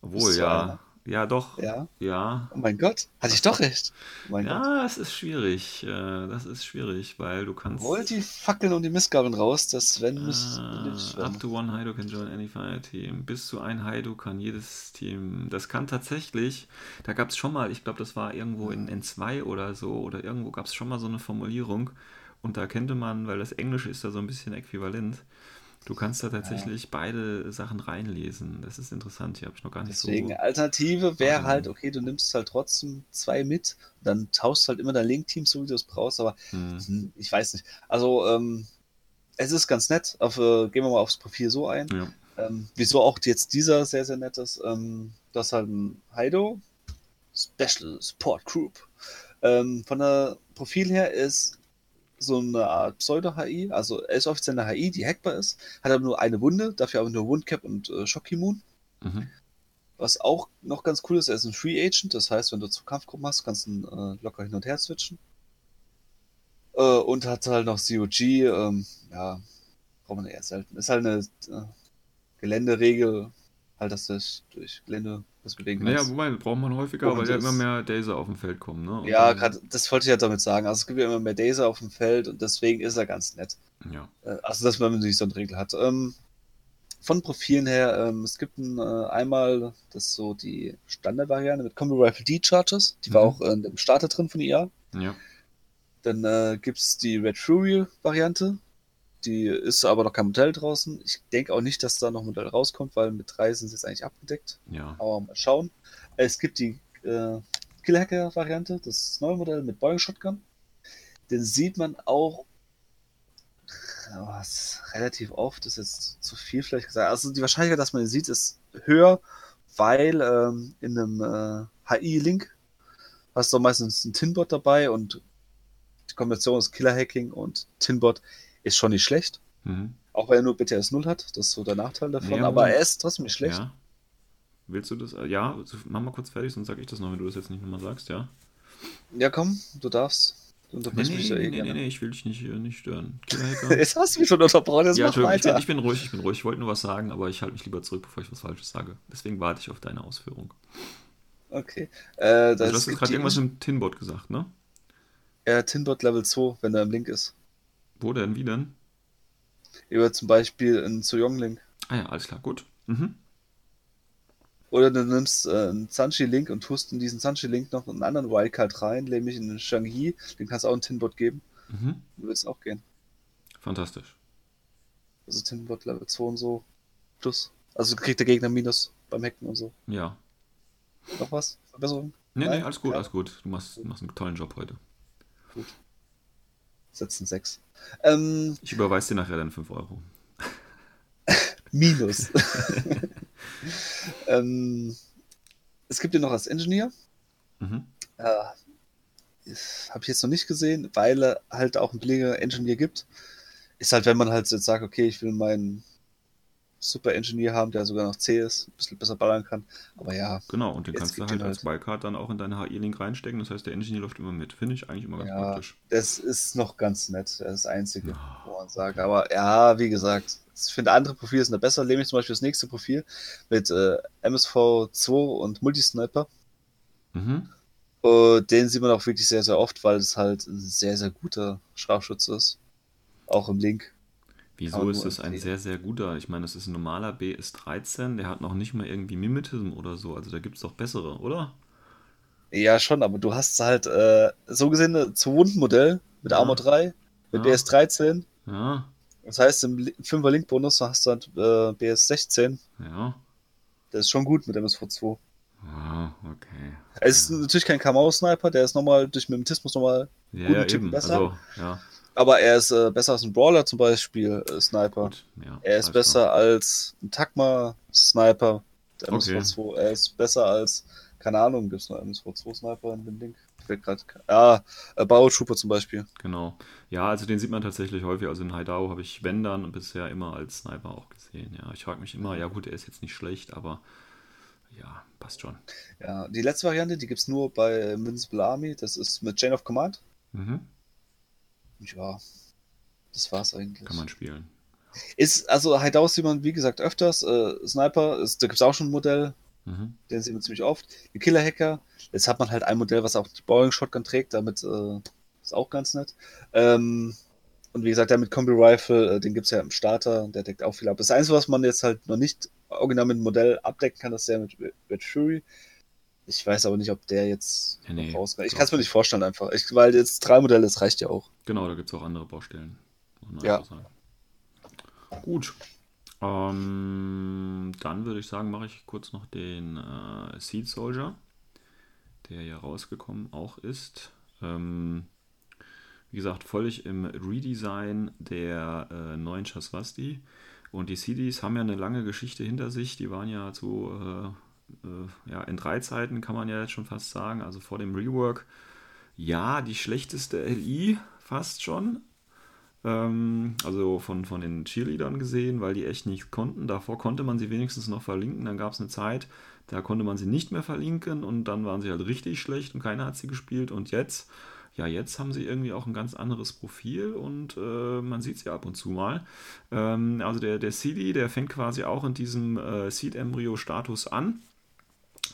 obwohl ja, Ja, doch. Ja. Ja. Oh mein Gott, hatte ich doch recht. Oh mein Gott. Ja, es ist schwierig. äh, Das ist schwierig, weil du kannst. Hol die Fackeln und die Mistgabeln raus, dass Sven Äh, up to one Haido can join any fire team. Bis zu ein Haido kann jedes Team. Das kann tatsächlich. Da gab es schon mal, ich glaube, das war irgendwo in N2 oder so, oder irgendwo gab es schon mal so eine Formulierung. Und da könnte man, weil das Englische ist da so ein bisschen äquivalent, du kannst da tatsächlich beide Sachen reinlesen. Das ist interessant, hier habe ich noch gar nicht Deswegen, so. Alternative wäre Ähm. halt, okay, du nimmst halt trotzdem zwei mit, dann tauschst halt immer dein Link-Team, so wie du es brauchst, aber Hm. hm, ich weiß nicht. Also, ähm, es ist ganz nett, auf, äh, gehen wir mal aufs Profil so ein. Ja. Ähm, wieso auch jetzt dieser sehr, sehr nett ist, ähm, das ist halt ein Haido, Special Support Group. Ähm, von der Profil her ist so eine Art Pseudo-HI, also er ist offiziell eine HI, die hackbar ist, hat aber nur eine Wunde, dafür aber nur Wundcap und äh, Shock-Immun. Mhm. Was auch noch ganz cool ist, er ist ein Free Agent, das heißt, wenn du zu Kampfgruppen hast, kannst du ihn äh, locker hin und her switchen. Äh, und hat halt noch COG, ähm, ja, braucht man eher selten. Ist halt eine äh, Geländeregel, halt, dass du durch Gelände was bewegen Naja, kannst. wobei, braucht man häufiger, Und weil ja das- immer mehr Daser auf dem Feld kommen, ne? Und ja, gerade, das wollte ich ja damit sagen. Also es gibt ja immer mehr Daisy auf dem Feld und deswegen ist er ganz nett. Ja. Äh, Also, dass man nicht so eine Regel hat. Ähm, von Profilen her, ähm, es gibt ein, äh, einmal, das so die Standardvariante mit Combo Rifle D-Charges. Die war Mhm. auch äh, dem Starter drin von IA. Ja. Dann äh, gibt es die Red Fury Variante. Die ist aber noch kein Modell draußen. Ich denke auch nicht, dass da noch ein Modell rauskommt, weil mit drei sind sie jetzt eigentlich abgedeckt. Ja. Aber mal schauen. Es gibt die äh, Killhacker-Variante, das ist neue Modell mit Boeing Shotgun. Den sieht man auch was, relativ oft, ist jetzt zu viel vielleicht gesagt. Also die Wahrscheinlichkeit, dass man ihn sieht, ist höher, weil ähm, in einem äh, HI-Link hast du meistens einen Tinbot dabei und die Kombination aus Killer-Hacking und Tinbot ist schon nicht schlecht. Mhm. Auch wenn er nur BTS 0 hat, das ist so der Nachteil davon, Nee, aber er ist trotzdem nicht schlecht. Ja. Willst du das? äh, Ja, also mach mal kurz fertig, sonst sag ich das noch, wenn du das jetzt nicht nochmal sagst, ja? Ja, komm, du darfst. Du Nee, unterbrichst nee, mich ja nee, eh nee, nee, nee, ich will dich nicht, äh, nicht stören. *laughs* Jetzt hast du mich schon unterbrochen, jetzt ja, mach Entschuldigung, ich bin, weiter. ich bin ruhig, ich bin ruhig. Ich wollte nur was sagen, aber ich halte mich lieber zurück, bevor ich was Falsches sage. Deswegen warte ich auf deine Ausführung. Okay. Äh, Also, du hast gerade irgendwas im Tinbot gesagt, ne? Ja, Tinbot Level 2, wenn er im Link ist. Wo denn, wie denn? Über zum Beispiel einen Soyoung-Link. Ah ja, alles klar, gut. Mhm. Oder du nimmst äh, einen Sanchi-Link und tust in diesen Sanchi-Link noch einen anderen Wildcard rein, nämlich in den Shang-Hi. Den kannst du auch einen Tinbot geben. Mhm. Du willst auch gehen. Fantastisch. Also Tinbot Level 2 und so. Plus. Also kriegt der Gegner Minus beim Hacken und so. Ja. Noch was? Verbesserung? Nee, nee, Nein? alles gut, Ja. alles gut. Du machst, machst einen tollen Job heute. Setzen 6. Ähm, Ich überweise dir nachher dann 5 Euro. *laughs* Minus. *laughs* ähm, es gibt ja noch als Engineer. Mhm. Äh, Habe ich jetzt noch nicht gesehen, weil er halt auch einen billiger Engineer gibt. Ist halt, wenn man halt jetzt sagt, okay, ich will meinen Super Engineer haben, der sogar noch C ist, ein bisschen besser ballern kann. Aber ja, Genau, und den kannst du halt als Wildcard dann auch in deine HI-Link reinstecken. Das heißt, der Engineer läuft immer mit. Finde ich eigentlich immer ganz Ja. praktisch. das ist noch ganz nett. Das ist das Einzige, wo man sagt. Aber ja, wie gesagt, ich finde andere Profile sind da besser. Nämlich zum Beispiel das nächste Profil mit äh, MSV2 und Multisniper. Mhm. Äh, den sieht man auch wirklich sehr, sehr oft, weil es halt ein sehr, sehr guter Scharfschütze ist. Auch im Link. Wieso ist das ein sehr, sehr guter? Ich meine, das ist ein normaler BS13, der hat noch nicht mal irgendwie Mimetism oder so. Also da gibt es doch bessere, oder? Ja, schon, aber du hast halt äh, so gesehen ein Zu-Wunden-Modell mit Ja. Armor 3, mit Ja. BS13. Ja, Das heißt, im 5er Link-Bonus hast du halt äh, BS16. ja. Der ist schon gut mit MSV2. Ah, okay. Es ist natürlich kein Kamau-Sniper, der ist nochmal durch Mimetismus nochmal, Ja, guten ja Typen eben. besser. Also, ja, aber er ist äh, besser als ein Brawler zum Beispiel, äh, Sniper. gut. Ja, Er ist alles besser als ein Takma-Sniper, der Okay. MSV2. Er ist besser als, keine Ahnung, gibt es noch MSV2-Sniper in dem Link? Fällt grad, ja, äh, zum Beispiel. Genau. Ja, also den sieht man tatsächlich häufig. Also in Haidao habe ich wenn dann bisher immer als Sniper auch gesehen. Ja, ich frage mich immer, ja gut, er ist jetzt nicht schlecht, aber ja, passt schon. Ja, die letzte Variante, die gibt es nur bei Invincible Army. Das ist mit Chain of Command. Mhm. Ja, das war's eigentlich. Kann man spielen. Ist, also Hideout sieht man, wie gesagt, öfters. Äh, Sniper, ist, da gibt es auch schon ein Modell. Mhm. Den sehen wir ziemlich oft. Die Killer Hacker. Jetzt hat man halt ein Modell, was auch die Boring Shotgun trägt. Damit äh, ist auch ganz nett. Ähm, und wie gesagt, der mit Combi Rifle, äh, den gibt es ja im Starter. Der deckt auch viel ab. Das Einzige, was man jetzt halt noch nicht original mit dem Modell abdecken kann, ist der mit Red Fury. Ich weiß aber nicht, ob der jetzt ja, nee, rauskommt. Ich kann es mir nicht vorstellen einfach. Ich, weil jetzt drei Modelle, das reicht ja auch. Genau, da gibt es auch andere Baustellen. Ja. Gut. Ähm, dann würde ich sagen, mache ich kurz noch den äh, Seed Soldier, der ja rausgekommen auch ist. Ähm, wie gesagt, völlig im Redesign der äh, neuen Chasvasti. Und die CDs haben ja eine lange Geschichte hinter sich. Die waren ja zu äh, ja, in drei Zeiten, kann man ja jetzt schon fast sagen. Also vor dem Rework. Ja, die schlechteste LI fast schon. Ähm, also von, von den Cheerleadern gesehen, weil die echt nichts konnten. Davor konnte man sie wenigstens noch verlinken. Dann gab es eine Zeit, da konnte man sie nicht mehr verlinken und dann waren sie halt richtig schlecht und keiner hat sie gespielt. Und jetzt, ja, jetzt haben sie irgendwie auch ein ganz anderes Profil und äh, man sieht sie ab und zu mal. Ähm, also der, der CD, der fängt quasi auch in diesem äh, Seed-Embryo-Status an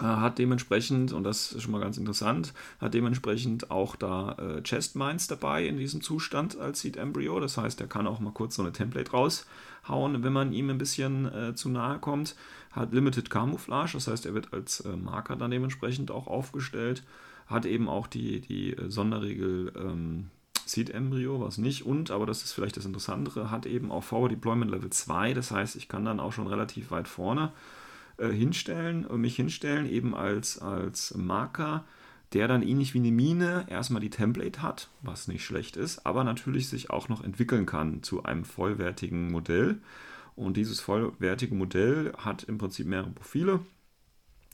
hat dementsprechend, und das ist schon mal ganz interessant, hat dementsprechend auch da äh, Chest Mines dabei in diesem Zustand als Seed Embryo. Das heißt, er kann auch mal kurz so eine Template raushauen, wenn man ihm ein bisschen äh, zu nahe kommt. Hat Limited Camouflage, das heißt, er wird als äh, Marker dann dementsprechend auch aufgestellt. Hat eben auch die, die äh, Sonderregel ähm, Seed Embryo, was nicht. Und, aber das ist vielleicht das Interessantere, hat eben auch Forward Deployment Level 2. Das heißt, ich kann dann auch schon relativ weit vorne äh, hinstellen, äh, mich hinstellen, eben als, als Marker, der dann ähnlich wie eine Mine erstmal die Template hat, was nicht schlecht ist, aber natürlich sich auch noch entwickeln kann zu einem vollwertigen Modell. Und dieses vollwertige Modell hat im Prinzip mehrere Profile.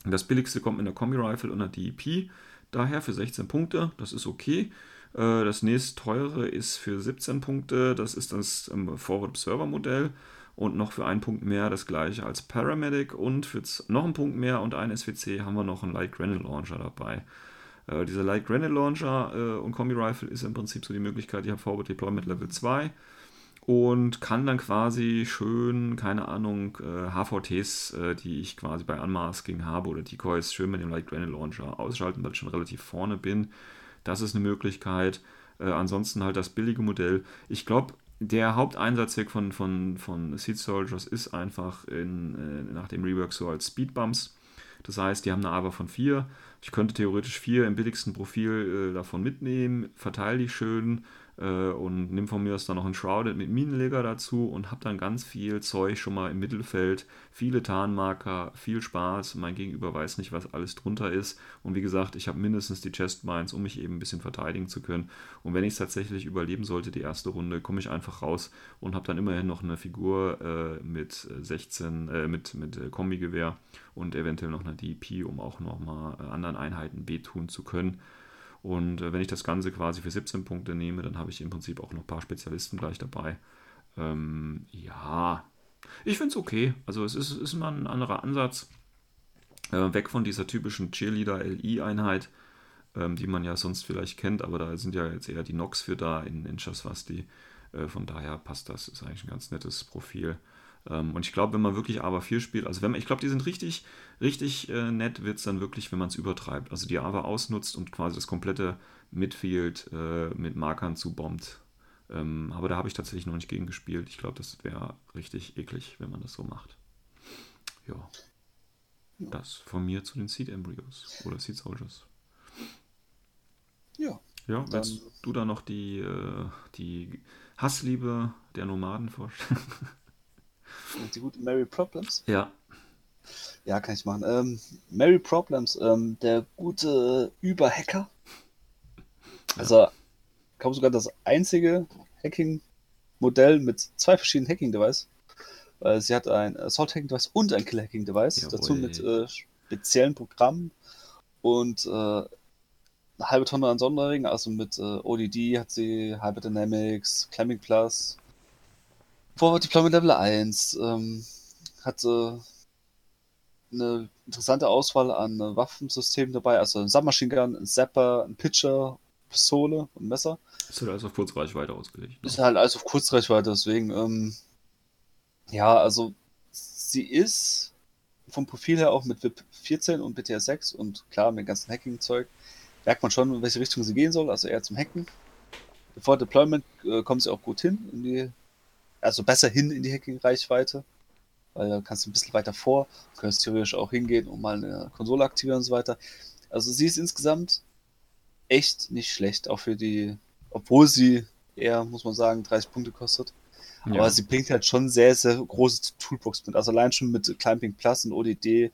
Das billigste kommt mit einer Kombi-Rifle und einer DEP daher für 16 Punkte. Das ist okay. Äh, das nächst teure ist für 17 Punkte. Das ist das ähm, Forward Observer Modell und noch für einen Punkt mehr das gleiche als Paramedic und für noch einen Punkt mehr und ein SWC haben wir noch einen Light Granite Launcher dabei. Äh, dieser Light Granite Launcher äh, und Kombi Rifle ist im Prinzip so die Möglichkeit, ich habe Forward Deployment Level 2 und kann dann quasi schön, keine Ahnung, äh, HVTs, äh, die ich quasi bei Unmasking habe oder Decoys, schön mit dem Light Granite Launcher ausschalten, weil ich schon relativ vorne bin. Das ist eine Möglichkeit. Äh, ansonsten halt das billige Modell. Ich glaube, der Haupteinsatzweg von, von, von Seed Soldiers ist einfach in, äh, nach dem Rework so als Speedbumps. Das heißt, die haben eine AVA von 4. Ich könnte theoretisch 4 im billigsten Profil äh, davon mitnehmen, verteile die schön, und nimm von mir aus dann noch ein Shrouded mit Minenleger dazu und habe dann ganz viel Zeug schon mal im Mittelfeld, viele Tarnmarker, viel Spaß. Mein Gegenüber weiß nicht, was alles drunter ist. Und wie gesagt, ich habe mindestens die Chest Mines, um mich eben ein bisschen verteidigen zu können. Und wenn ich es tatsächlich überleben sollte, die erste Runde, komme ich einfach raus und habe dann immerhin noch eine Figur äh, mit 16, äh, mit, mit äh, Kombigewehr und eventuell noch eine DP, um auch nochmal äh, anderen Einheiten wehtun zu können. Und äh, wenn ich das Ganze quasi für 17 Punkte nehme, dann habe ich im Prinzip auch noch ein paar Spezialisten gleich dabei. Ähm, ja, ich finde es okay. Also es ist, ist mal ein anderer Ansatz. Äh, weg von dieser typischen Cheerleader-LI-Einheit, ähm, die man ja sonst vielleicht kennt, aber da sind ja jetzt eher die Nox für da in, in Chasvasti. Äh, von daher passt das. Ist eigentlich ein ganz nettes Profil. Ähm, und ich glaube, wenn man wirklich AVA 4 spielt, also wenn man, ich glaube, die sind richtig, richtig äh, nett, wird es dann wirklich, wenn man es übertreibt. Also die AVA ausnutzt und quasi das komplette Midfield äh, mit Markern zubombt. Ähm, aber da habe ich tatsächlich noch nicht gegen gespielt. Ich glaube, das wäre richtig eklig, wenn man das so macht. Ja. Das von mir zu den Seed Embryos oder Seed Soldiers. Ja. Ja, willst du da noch die, äh, die Hassliebe der Nomaden vorstellen? Die gute Mary Problems? Ja. Ja, kann ich machen. Ähm, Mary Problems, ähm, der gute Überhacker. Also, kaum sogar das einzige Hacking-Modell mit zwei verschiedenen Hacking-Devices. Weil sie hat ein Assault-Hacking-Device und ein Kill-Hacking-Device. Dazu mit äh, speziellen Programmen und äh, eine halbe Tonne an Sonderringen. Also mit äh, ODD hat sie Hyperdynamics, Climbing Plus, Forward Deployment Level 1, ähm, hatte eine interessante Auswahl an äh, Waffensystemen dabei, also ein Submachine Gun, ein Zapper, ein Pitcher, Pistole und Messer. Ist halt alles auf Kurzreichweite ausgelegt. Ne? Ist halt alles auf Kurzreichweite, deswegen, ähm, ja, also sie ist vom Profil her auch mit VIP 14 und BTR 6 und klar, mit dem ganzen Hacking-Zeug, merkt man schon, in welche Richtung sie gehen soll, also eher zum Hacken. Bevor Deployment äh, kommen sie auch gut hin, in die, also besser hin in die Hacking-Reichweite, weil da kannst du ein bisschen weiter vor, kannst theoretisch auch hingehen und mal eine Konsole aktivieren und so weiter. Also sie ist insgesamt echt nicht schlecht, auch für die, obwohl sie eher, muss man sagen, 30 Punkte kostet. Ja. Aber sie bringt halt schon sehr, sehr große Toolbox mit. Also allein schon mit Climbing Plus und ODD.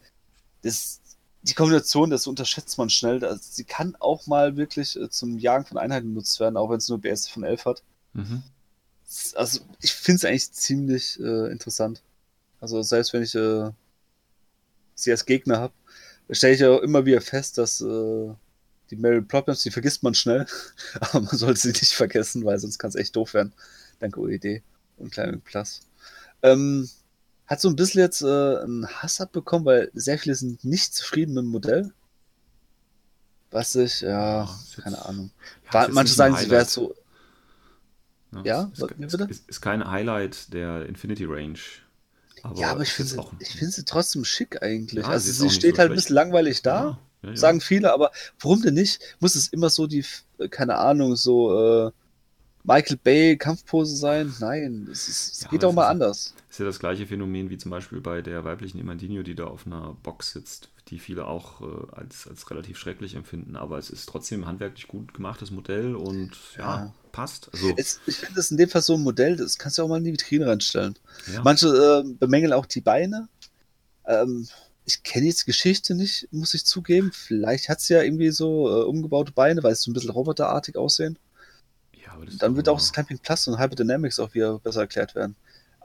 Das, die Kombination, das unterschätzt man schnell. Also sie kann auch mal wirklich äh, zum Jagen von Einheiten genutzt werden, auch wenn es nur BS von 11 hat. Mhm. Also ich finde es eigentlich ziemlich äh, interessant. Also selbst wenn ich äh, sie als Gegner habe, stelle ich ja immer wieder fest, dass äh, die Mary Problems, die vergisst man schnell, *laughs* aber man sollte sie nicht vergessen, weil sonst kann es echt doof werden. Danke OED und Climbing Plus. Ähm, hat so ein bisschen jetzt äh, einen Hass abbekommen, weil sehr viele sind nicht zufrieden mit dem Modell. Was ich, ja, keine Ahnung. Ja, manche sagen, sie wäre so. Ja, ja ist, ist, ist, ist kein Highlight der Infinity Range. Aber ja, aber ich finde sie, sie trotzdem schick eigentlich. Ja, also sie, steht so halt ein bisschen langweilig da, ja, ja, sagen viele, aber warum denn nicht? Muss es immer so die, keine Ahnung, so äh, Michael Bay Kampfpose sein? Nein, es, ist, es geht auch mal anders. Ist ja das gleiche Phänomen wie zum Beispiel bei der weiblichen Imandinho, die da auf einer Box sitzt, die viele auch äh, als, als relativ schrecklich empfinden. Aber es ist trotzdem handwerklich gut gemachtes Modell und ja passt. Also, es, ich finde das in dem Fall so ein Modell, das kannst du auch mal in die Vitrine reinstellen. Ja. Manche äh, bemängeln auch die Beine. Ähm, ich kenne jetzt Geschichte nicht, muss ich zugeben. Vielleicht hat es ja irgendwie so äh, umgebaute Beine, weil es so ein bisschen roboterartig aussehen dann wird auch das Camping Plus und Hyperdynamics auch wieder besser erklärt werden.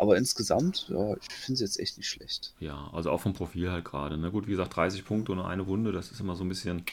Aber insgesamt, ja, ich finde es jetzt echt nicht schlecht. Ja, also auch vom Profil halt gerade. Ne? Gut, wie gesagt, 30 Punkte und eine Wunde, das ist immer so ein bisschen,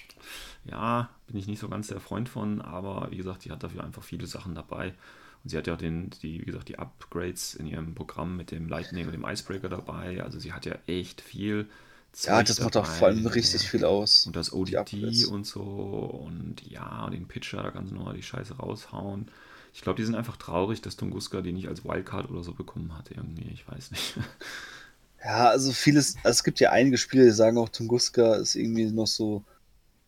ja, bin ich nicht so ganz der Freund von, aber wie gesagt, die hat dafür einfach viele Sachen dabei. Und sie hat ja auch den, die, wie gesagt, die Upgrades in ihrem Programm mit dem Lightning und dem Icebreaker dabei. Also sie hat ja echt viel. Zeug ja, das macht auch vor allem richtig ja. viel aus. Und das ODT und so und ja, den Pitcher, da kannst du nochmal die Scheiße raushauen. Ich glaube, die sind einfach traurig, dass Tunguska die nicht als Wildcard oder so bekommen hat, irgendwie. Ich weiß nicht. *laughs* Ja, also vieles, also es gibt ja einige Spiele, die sagen auch, Tunguska ist irgendwie noch so.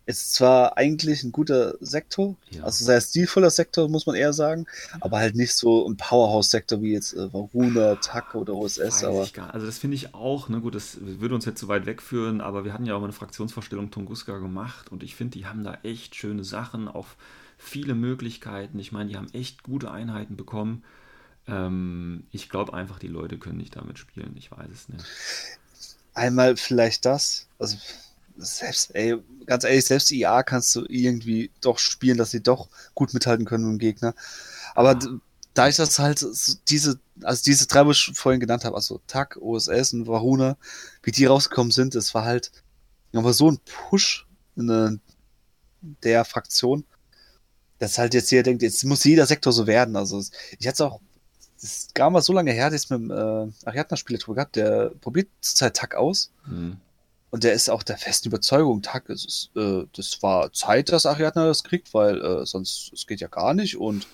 Ist zwar eigentlich ein guter Sektor, ja. also sehr stilvoller Sektor, muss man eher sagen, aber halt nicht so ein Powerhouse-Sektor wie jetzt äh, Varuna, Tak oder OSS. aber also das finde ich auch, ne, gut, das würde uns jetzt zu weit wegführen, aber wir hatten ja auch mal eine Fraktionsvorstellung Tunguska gemacht und ich finde, die haben da echt schöne Sachen, auch viele Möglichkeiten. Ich meine, die haben echt gute Einheiten bekommen. Ähm, ich glaube einfach, die Leute können nicht damit spielen. Ich weiß es nicht. Einmal vielleicht das. Also selbst, ey, ganz ehrlich, selbst IA kannst du irgendwie doch spielen, dass sie doch gut mithalten können mit dem Gegner. Aber ja. da ich das halt diese, also diese drei, wo ich vorhin genannt habe, also TAC, OSS und Varuna, wie die rausgekommen sind, das war halt nochmal so ein Push in der Fraktion dass halt jetzt jeder denkt, jetzt muss jeder Sektor so werden. Also ich hatte es auch, das ist gar mal so lange her, dass mit dem äh, Ariadna-Spieler drüber gehabt, der probiert zurzeit Tack aus. Mhm. Und der ist auch der festen Überzeugung, Tack, es ist, äh, das war Zeit, dass Ariadna das kriegt, weil äh, sonst es geht ja gar nicht. Und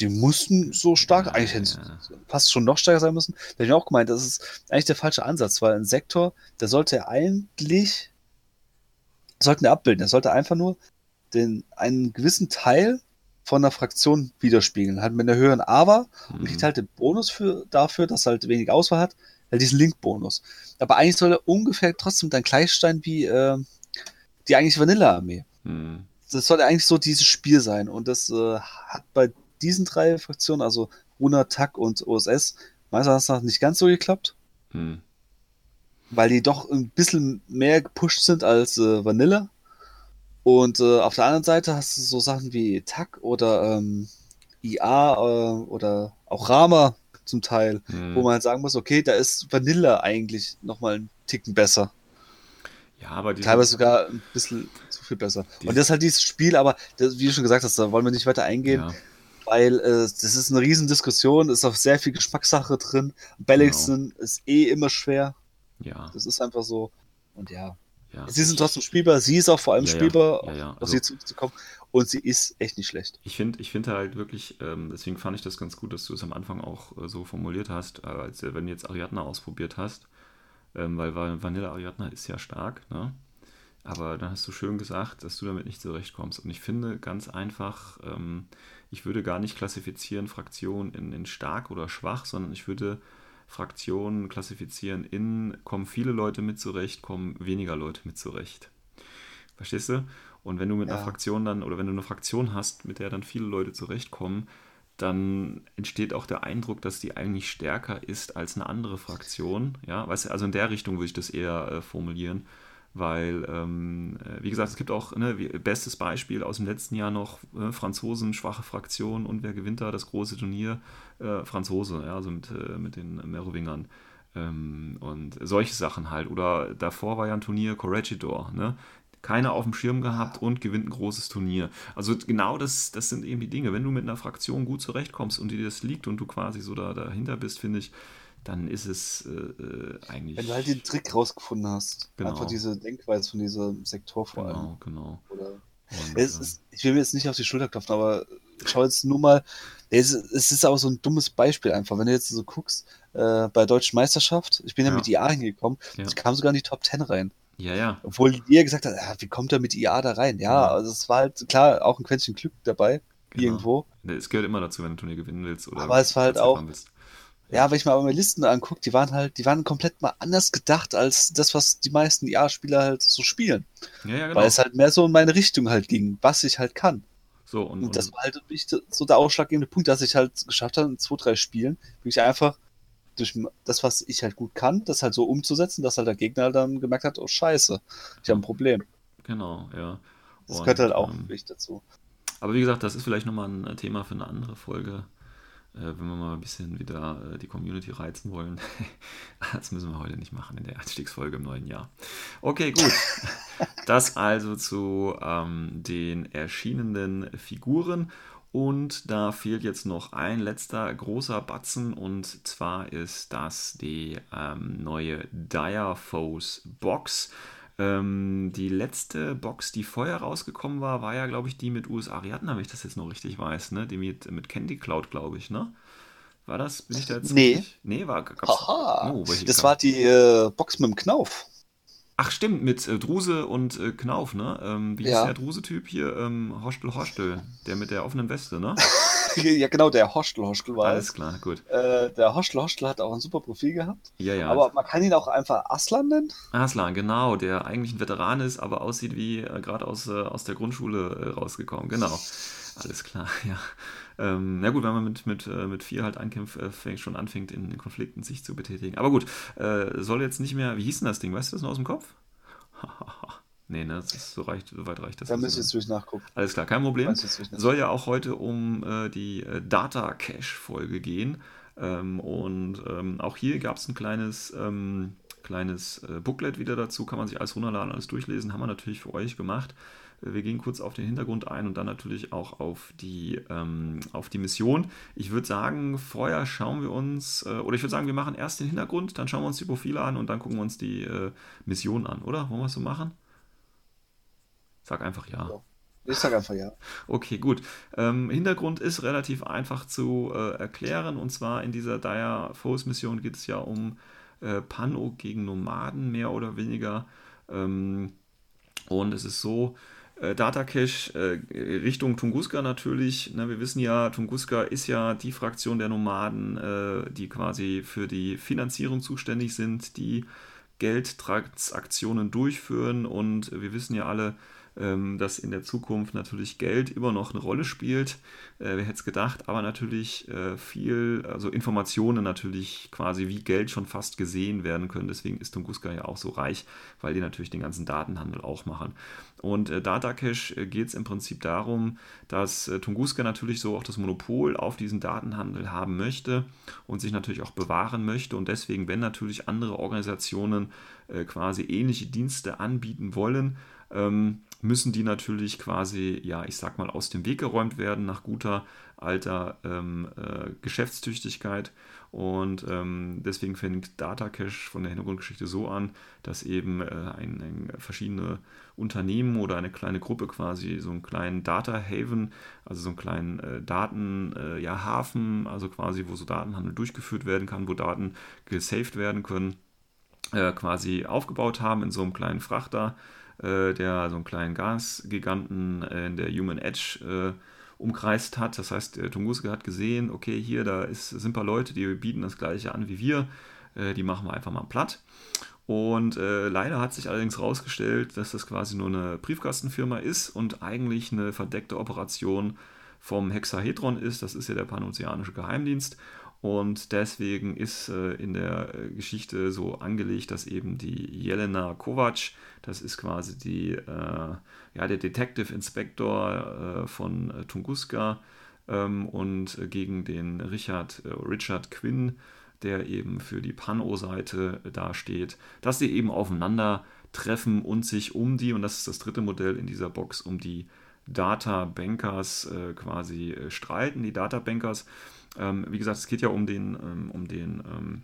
die mussten so stark, ja, eigentlich ja. fast schon noch stärker sein müssen. Da habe ich mir auch gemeint, das ist eigentlich der falsche Ansatz, weil ein Sektor, der sollte eigentlich, sollten abbilden, der sollte einfach nur den, einen gewissen Teil von der Fraktion widerspiegeln. Halt mit einer höheren Aber mhm. und kriegt halt den Bonus für, dafür, dass er halt wenig Auswahl hat, halt diesen Link-Bonus. Aber eigentlich soll er ungefähr trotzdem dann gleich sein wie äh, die eigentliche Vanilla-Armee. Mhm. Das soll eigentlich so dieses Spiel sein. Und das äh, hat bei diesen drei Fraktionen, also Runa, Tak und OSS, meines Erachtens nicht ganz so geklappt. Mhm. Weil die doch ein bisschen mehr gepusht sind als äh, Vanilla. Und äh, auf der anderen Seite hast du so Sachen wie TAC oder ähm, IA äh, oder auch Rama zum Teil, hm. wo man halt sagen muss, okay, da ist Vanilla eigentlich nochmal einen Ticken besser. Ja, aber teilweise sogar ein bisschen zu viel besser. Und das ist halt dieses Spiel, aber das, wie du schon gesagt hast, da wollen wir nicht weiter eingehen, ja. weil äh, das ist eine riesen Diskussion, ist auch sehr viel Geschmackssache drin. Balancen genau. ist eh immer schwer. Ja. Das ist einfach so. Und ja, ja, sie sind trotzdem spielbar, sie ist auch vor allem ja, spielbar, ja, ja, auf also, sie zurückzukommen. Und sie ist echt nicht schlecht. Ich finde ich find halt wirklich, ähm, deswegen fand ich das ganz gut, dass du es am Anfang auch äh, so formuliert hast, äh, als äh, wenn du jetzt Ariadna ausprobiert hast. ähm, weil Vanilla Ariadna ist ja stark, ne? Aber dann hast du schön gesagt, dass du damit nicht zurechtkommst. Und ich finde ganz einfach, ähm, ich würde gar nicht klassifizieren Fraktionen in, in stark oder schwach, sondern ich würde Fraktionen klassifizieren in, kommen viele Leute mit zurecht, kommen weniger Leute mit zurecht. Verstehst du? Und wenn du mit ja. einer Fraktion dann, oder wenn du eine Fraktion hast, mit der dann viele Leute zurechtkommen, dann entsteht auch der Eindruck, dass die eigentlich stärker ist als eine andere Fraktion. Ja, weißt du, also in der Richtung würde ich das eher äh, formulieren weil, ähm, äh, wie gesagt, es gibt auch, ne, bestes Beispiel aus dem letzten Jahr noch, äh, Franzosen, schwache Fraktion und wer gewinnt da das große Turnier? Äh, Franzose, ja, also mit, äh, mit den Merowingern. Ähm, und solche Sachen halt. Oder davor war ja ein Turnier Corregidor, ne? Keiner auf dem Schirm gehabt und gewinnt ein großes Turnier. Also genau das, das sind eben die Dinge. Wenn du mit einer Fraktion gut zurechtkommst und dir das liegt und du quasi so da, dahinter bist, finde ich, dann ist es äh, äh, eigentlich. Wenn du halt den Trick rausgefunden hast. Genau. Einfach diese Denkweise von diesem Sektor vor genau, allem. Genau, genau. ich will mir jetzt nicht auf die Schulter klopfen, aber schau jetzt nur mal. Es, es ist auch so ein dummes Beispiel einfach. Wenn du jetzt so guckst, äh, bei der Deutschen Meisterschaft, ich bin ja, ja mit IA hingekommen, ja. ich kam sogar in die Top 10 rein. Ja, ja. Obwohl ihr gesagt hat, ja, wie kommt er mit IA da rein? Ja, ja, also es war halt klar auch ein Quäntchen Glück dabei, genau. irgendwo. Es gehört immer dazu, wenn du ein Turnier gewinnen willst. Oder aber es war halt auch, ja, wenn ich mal meine Listen angucke, die waren halt, die waren komplett mal anders gedacht als das, was die meisten IA-Spieler halt so spielen. Ja, ja, genau. Weil es halt mehr so in meine Richtung halt ging, was ich halt kann. So, und, und das war halt so der ausschlaggebende Punkt, dass ich halt geschafft habe, in zwei, drei Spielen, wirklich einfach durch das, was ich halt gut kann, das halt so umzusetzen, dass halt der Gegner halt dann gemerkt hat, oh scheiße, ich habe ein Problem. Genau, ja. Das und, gehört halt auch ähm, dazu. Aber wie gesagt, das ist vielleicht nochmal ein Thema für eine andere Folge. Äh, wenn wir mal ein bisschen wieder äh, die Community reizen wollen. *laughs* das müssen wir heute nicht machen in der Einstiegsfolge im neuen Jahr. Okay, gut. *laughs* das also zu ähm, den erschienenen Figuren. Und da fehlt jetzt noch ein letzter großer Batzen und zwar ist das die ähm, neue Dire Foes Box. Ähm, die letzte Box, die vorher rausgekommen war, war ja, glaube ich, die mit US Ariadna, wenn ich das jetzt noch richtig weiß, ne? Die mit, mit Candy Cloud, glaube ich, ne? War das? Bin ich da jetzt Nee. Richtig? Nee, war. Haha. Oh, das gab? war die äh, Box mit dem Knauf. Ach stimmt, mit äh, Druse und äh, Knauf, ne? Ähm, wie ja. ist der Druse-Typ hier? Ähm, Hostel Hostel, der mit der offenen Weste, ne? *laughs* *laughs* ja, genau, der Hostel Hostel war Alles es. klar, gut. Äh, der Hostel Hostel hat auch ein super Profil gehabt. Ja, ja. Aber man kann ihn auch einfach Aslan nennen. Aslan, genau, der eigentlich ein Veteran ist, aber aussieht wie äh, gerade aus, äh, aus der Grundschule äh, rausgekommen. Genau. Alles klar, *laughs* ja. Ähm, na gut, wenn man mit, mit, äh, mit vier halt ankämpft, äh, schon anfängt, in, Konflikten sich zu betätigen. Aber gut, soll jetzt nicht mehr, wie hieß denn das Ding? Weißt du das noch aus dem Kopf? *laughs* nee, ne, das ist, so, reicht, so weit reicht das. Da müsst ihr jetzt durch nachgucken. Alles klar, kein Problem. Soll ja auch heute um äh, die äh, Data Cache-Folge gehen. Ähm, und ähm, auch hier gab es ein kleines, ähm, kleines äh, Booklet wieder dazu, kann man sich alles runterladen, alles durchlesen, haben wir natürlich für euch gemacht. Wir gehen kurz auf den Hintergrund ein und dann natürlich auch auf die, ähm, auf die Mission. Ich würde sagen, vorher schauen wir uns, äh, oder ich würde sagen, wir machen erst den Hintergrund, dann schauen wir uns die Profile an und dann gucken wir uns die äh, Mission an, oder? Wollen wir es so machen? Sag einfach ja. Ich sag einfach ja. *laughs* Okay, gut. Ähm, Hintergrund ist relativ einfach zu äh, erklären und zwar in dieser Dire Foes Mission geht es ja um äh, Pano gegen Nomaden, mehr oder weniger. Ähm, und es ist so, äh, Data Cache äh, Richtung Tunguska natürlich. Ne, wir wissen ja, Tunguska ist ja die Fraktion der Nomaden, äh, die quasi für die Finanzierung zuständig sind, die Geldtransaktionen durchführen. Und wir wissen ja alle, dass in der Zukunft natürlich Geld immer noch eine Rolle spielt. Äh, wer hätte es gedacht, aber natürlich äh, viel, also Informationen natürlich quasi wie Geld schon fast gesehen werden können. Deswegen ist Tunguska ja auch so reich, weil die natürlich den ganzen Datenhandel auch machen. Und äh, Datacash äh, geht es im Prinzip darum, dass Tunguska natürlich so auch das Monopol auf diesen Datenhandel haben möchte und sich natürlich auch bewahren möchte. Und deswegen, wenn natürlich andere Organisationen quasi ähnliche Dienste anbieten wollen, ähm, müssen die natürlich quasi, ja, ich sag mal, aus dem Weg geräumt werden nach guter alter ähm, äh, Geschäftstüchtigkeit. Und ähm, deswegen fängt Data Cache von der Hintergrundgeschichte so an, dass eben äh, ein, ein, verschiedene Unternehmen oder eine kleine Gruppe quasi so einen kleinen Data Haven, also so einen kleinen äh, Datenhafen, äh, ja, also quasi, wo so Datenhandel durchgeführt werden kann, wo Daten gesaved werden können äh, quasi aufgebaut haben in so einem kleinen Frachter, äh, der so einen kleinen Gasgiganten äh, in der Human Edge äh, umkreist hat. Das heißt, der Tunguska hat gesehen, okay, hier, da ist, sind ein paar Leute, die bieten das gleiche an wie wir, äh, die machen wir einfach mal platt. Und äh, leider hat sich allerdings herausgestellt, dass das quasi nur eine Briefkastenfirma ist und eigentlich eine verdeckte Operation vom Hexahedron ist. Das ist ja der panozeanische Geheimdienst. Und deswegen ist äh, in der äh, Geschichte so angelegt, dass eben die Jelena Kovac, das ist quasi die, äh, ja, der Detective Inspector äh, von äh, Tunguska ähm, und gegen den Richard, Richard Quinn, der eben für die Pano-Seite dasteht, dass sie eben aufeinandertreffen und sich um die, und das ist das dritte Modell in dieser Box, um die Data Bankers quasi streiten. Die Data Bankers ähm, wie gesagt, es geht ja um den, ähm, um den ähm,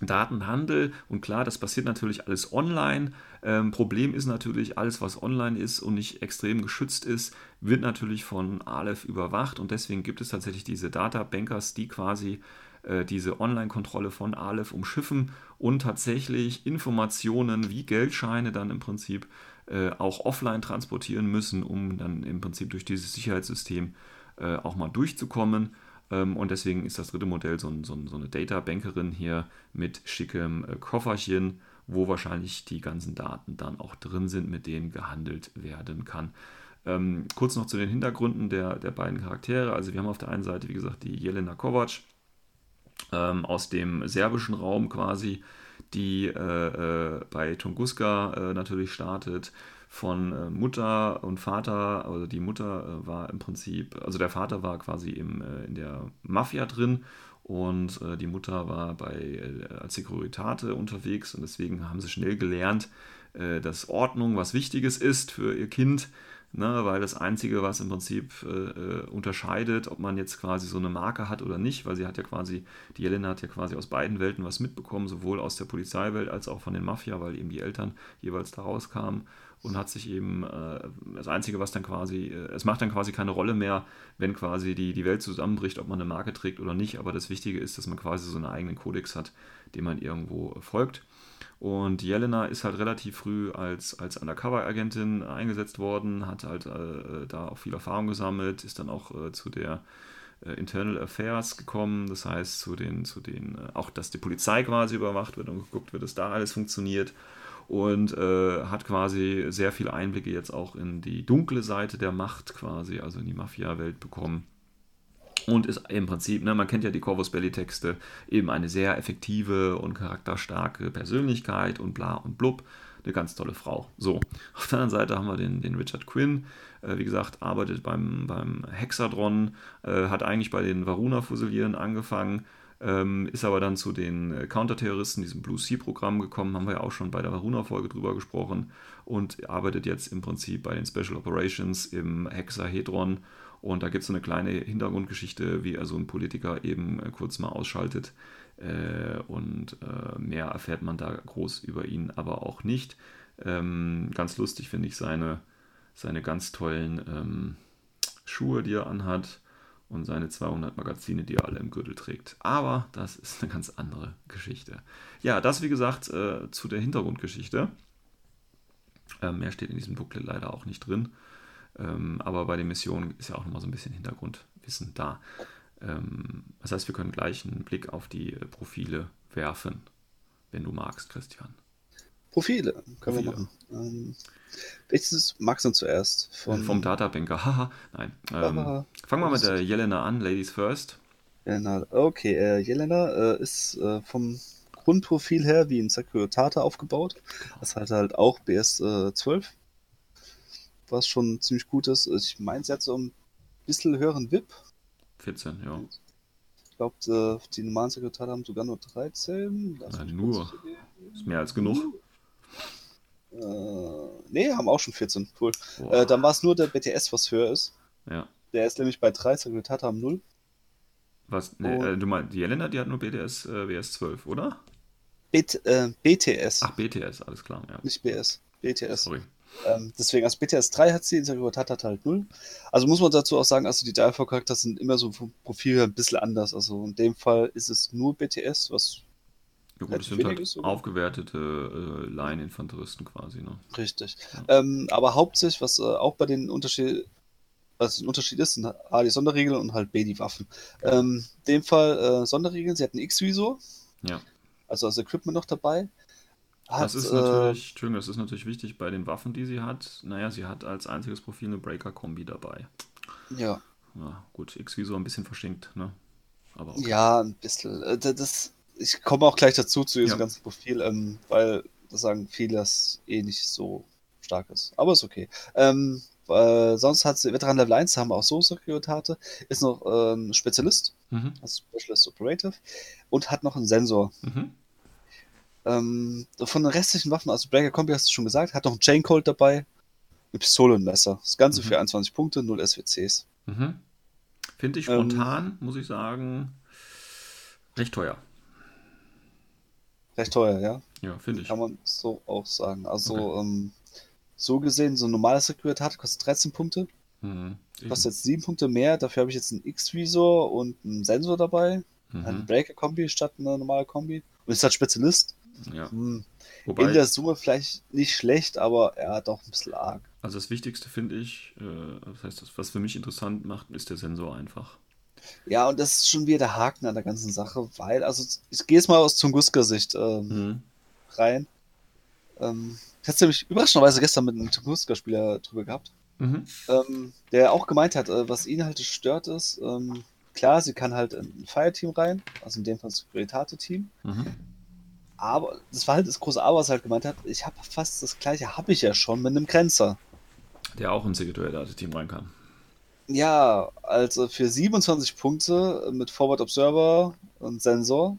Datenhandel und klar, das passiert natürlich alles online. Ähm, Problem ist natürlich, alles, was online ist und nicht extrem geschützt ist, wird natürlich von Aleph überwacht und deswegen gibt es tatsächlich diese Data Bankers, die quasi äh, diese Online-Kontrolle von Aleph umschiffen und tatsächlich Informationen wie Geldscheine dann im Prinzip äh, auch offline transportieren müssen, um dann im Prinzip durch dieses Sicherheitssystem äh, auch mal durchzukommen. Ähm, und deswegen ist das dritte Modell so, so, so eine Data-Bankerin hier mit schickem äh, Kofferchen, wo wahrscheinlich die ganzen Daten dann auch drin sind, mit denen gehandelt werden kann. Ähm, kurz noch zu den Hintergründen der, der beiden Charaktere. Also wir haben auf der einen Seite, wie gesagt, die Jelena Kovac ähm, aus dem serbischen Raum quasi, die äh, äh, bei Tunguska äh, natürlich startet von äh, Mutter und Vater, also die Mutter äh, war im Prinzip, also der Vater war quasi im, äh, in der Mafia drin und die Mutter war bei, als Securitate unterwegs und deswegen haben sie schnell gelernt, dass Ordnung was Wichtiges ist für ihr Kind, ne, weil das Einzige, was im Prinzip äh, unterscheidet, ob man jetzt quasi so eine Marke hat oder nicht, weil sie hat ja quasi, die Jelena hat ja quasi aus beiden Welten was mitbekommen, sowohl aus der Polizeiwelt als auch von den Mafia, weil eben die Eltern jeweils da rauskamen und hat sich eben äh, das Einzige, was dann quasi, äh, es macht dann quasi keine Rolle mehr, wenn quasi die, die Welt zusammenbricht, ob man eine Marke trägt oder nicht, aber das Wichtige ist, dass man quasi so einen eigenen Kodex hat, dem man irgendwo folgt. Und Jelena ist halt relativ früh als, als Undercover-Agentin eingesetzt worden, hat halt äh, da auch viel Erfahrung gesammelt, ist dann auch äh, zu der äh, Internal Affairs gekommen, das heißt zu den, zu den, äh, auch dass die Polizei quasi überwacht wird und geguckt wird, dass da alles funktioniert und äh, hat quasi sehr viele Einblicke jetzt auch in die dunkle Seite der Macht quasi, also in die Mafia-Welt bekommen. Und ist im Prinzip, ne, man kennt ja die Corvus Belli-Texte, eben eine sehr effektive und charakterstarke Persönlichkeit und bla und blub. Eine ganz tolle Frau. So, *laughs* auf der anderen Seite haben wir den, den Richard Quinn. Äh, wie gesagt, arbeitet beim, beim Hexadron, äh, hat eigentlich bei den Varuna-Fusilieren angefangen, ähm, ist aber dann zu den äh, Counterterroristen, diesem Blue Sea-Programm gekommen, haben wir ja auch schon bei der Varuna-Folge drüber gesprochen und arbeitet jetzt im Prinzip bei den Special Operations im Hexahedron. Und da gibt es so eine kleine Hintergrundgeschichte, wie er so einen Politiker eben äh, kurz mal ausschaltet. Äh, und äh, mehr erfährt man da groß über ihn aber auch nicht. Ähm, ganz lustig finde ich seine, seine ganz tollen ähm, Schuhe, die er anhat und seine 200 Magazine, die er alle im Gürtel trägt. Aber das ist eine ganz andere Geschichte. Ja, das wie gesagt äh, zu der Hintergrundgeschichte. Ähm, mehr steht in diesem Booklet leider auch nicht drin. Ähm, aber bei den Missionen ist ja auch nochmal so ein bisschen Hintergrundwissen da. Ähm, das heißt, wir können gleich einen Blick auf die äh, Profile werfen, wenn du magst, Christian. Profile können Profile. wir machen. Ähm, welches magst du zuerst? Von... Vom Databanker. Haha, nein. Ähm, fangen wir mit der Jelena an, Ladies First. Jelena, okay. Äh, Jelena äh, ist äh, vom Grundprofil her wie ein Securitate aufgebaut. Das hat halt auch BS12, äh, was schon ziemlich gut ist. Ich meine, sie hat so ein bisschen höheren VIP. 14, ja. Ich glaube, äh, die normalen Sekretate haben sogar nur 13. Na, nur. Ist mehr als genug. Äh, nee, haben auch schon 14. Cool. Äh, dann war es nur der BTS, was höher ist. Ja. Der ist nämlich bei 3, Sekretate haben 0. Was? Nee, äh, du meinst, die Jelena, die hat nur BTS äh, BS 12, oder? BT, äh, BTS. Ach, BTS, alles klar. Ja. Nicht BS. BTS. Sorry. Ähm, deswegen, als BTS 3 hat sie, Sekretat hat halt 0. Also muss man dazu auch sagen, also die Dialog-Charakter sind immer so vom Profil her ein bisschen anders. Also in dem Fall ist es nur BTS, was Ja, gut, das sind halt sogar. aufgewertete äh, Line-Infanteristen quasi. Ne? Richtig. Ja. Ähm, aber hauptsächlich, was äh, auch bei den Unterschied, was ein Unterschied ist, sind A, die Sonderregeln und halt B, die Waffen. Ähm, in dem Fall äh, Sonderregeln, sie hatten X-Visor. Ja. Also das Equipment noch dabei. Hat, das ist natürlich, äh, das ist natürlich wichtig bei den Waffen, die sie hat. Naja, sie hat als einziges Profil eine Breaker-Kombi dabei. Ja. Ja, gut, X-Visor ein bisschen verschenkt, ne? Aber okay. Ja, ein bisschen. Äh, das, ich komme auch gleich dazu zu diesem ja. ganzen Profil, ähm, weil das sagen viele, dass eh nicht so stark ist. Aber ist okay. Ähm, äh, sonst hat sie Veteran Level 1, haben wir auch so Sekretate, ist noch ähm, Spezialist, mhm. also Specialist Operative, und hat noch einen Sensor. Mhm. Ähm, von den restlichen Waffen, also Breaker Kombi hast du schon gesagt, hat noch einen Chain Colt dabei, eine Pistole und ein Messer. Das Ganze mhm. für 21 Punkte, 0 SWCs. Mhm. Finde ich spontan, ähm, muss ich sagen, recht teuer. Recht teuer, ja. Ja, finde ich. Kann man so auch sagen. Also, okay. ähm, so gesehen, so ein normales Sekuritat kostet 13 Punkte. Mhm. Kostet jetzt 7 Punkte mehr. Dafür habe ich jetzt einen X-Visor und einen Sensor dabei. Mhm. Eine Breaker-Kombi statt eine normale Kombi. Und ist halt Spezialist. Ja. Hm. Wobei, in der Summe vielleicht nicht schlecht, aber er hat auch ein bisschen arg. Also das Wichtigste finde ich, äh, das heißt, was für mich interessant macht, ist der Sensor einfach. Ja, und das ist schon wieder der Haken an der ganzen Sache, weil, also ich gehe jetzt mal aus Tunguska-Sicht ähm, mhm. rein. Ähm, ich hatte nämlich überraschenderweise gestern mit einem Tunguska-Spieler drüber gehabt, mhm. ähm, der auch gemeint hat, äh, was ihn halt stört ist, ähm, klar, sie kann halt in ein Fireteam rein, also in dem Fall das Securitate-Team. Mhm. Aber das war halt das große Aber, was er halt gemeint hat, ich habe fast das gleiche, habe ich ja schon mit einem Grenzer. Der auch ins Securitate-Team rein kann. Ja, also für 27 Punkte mit Forward Observer und Sensor.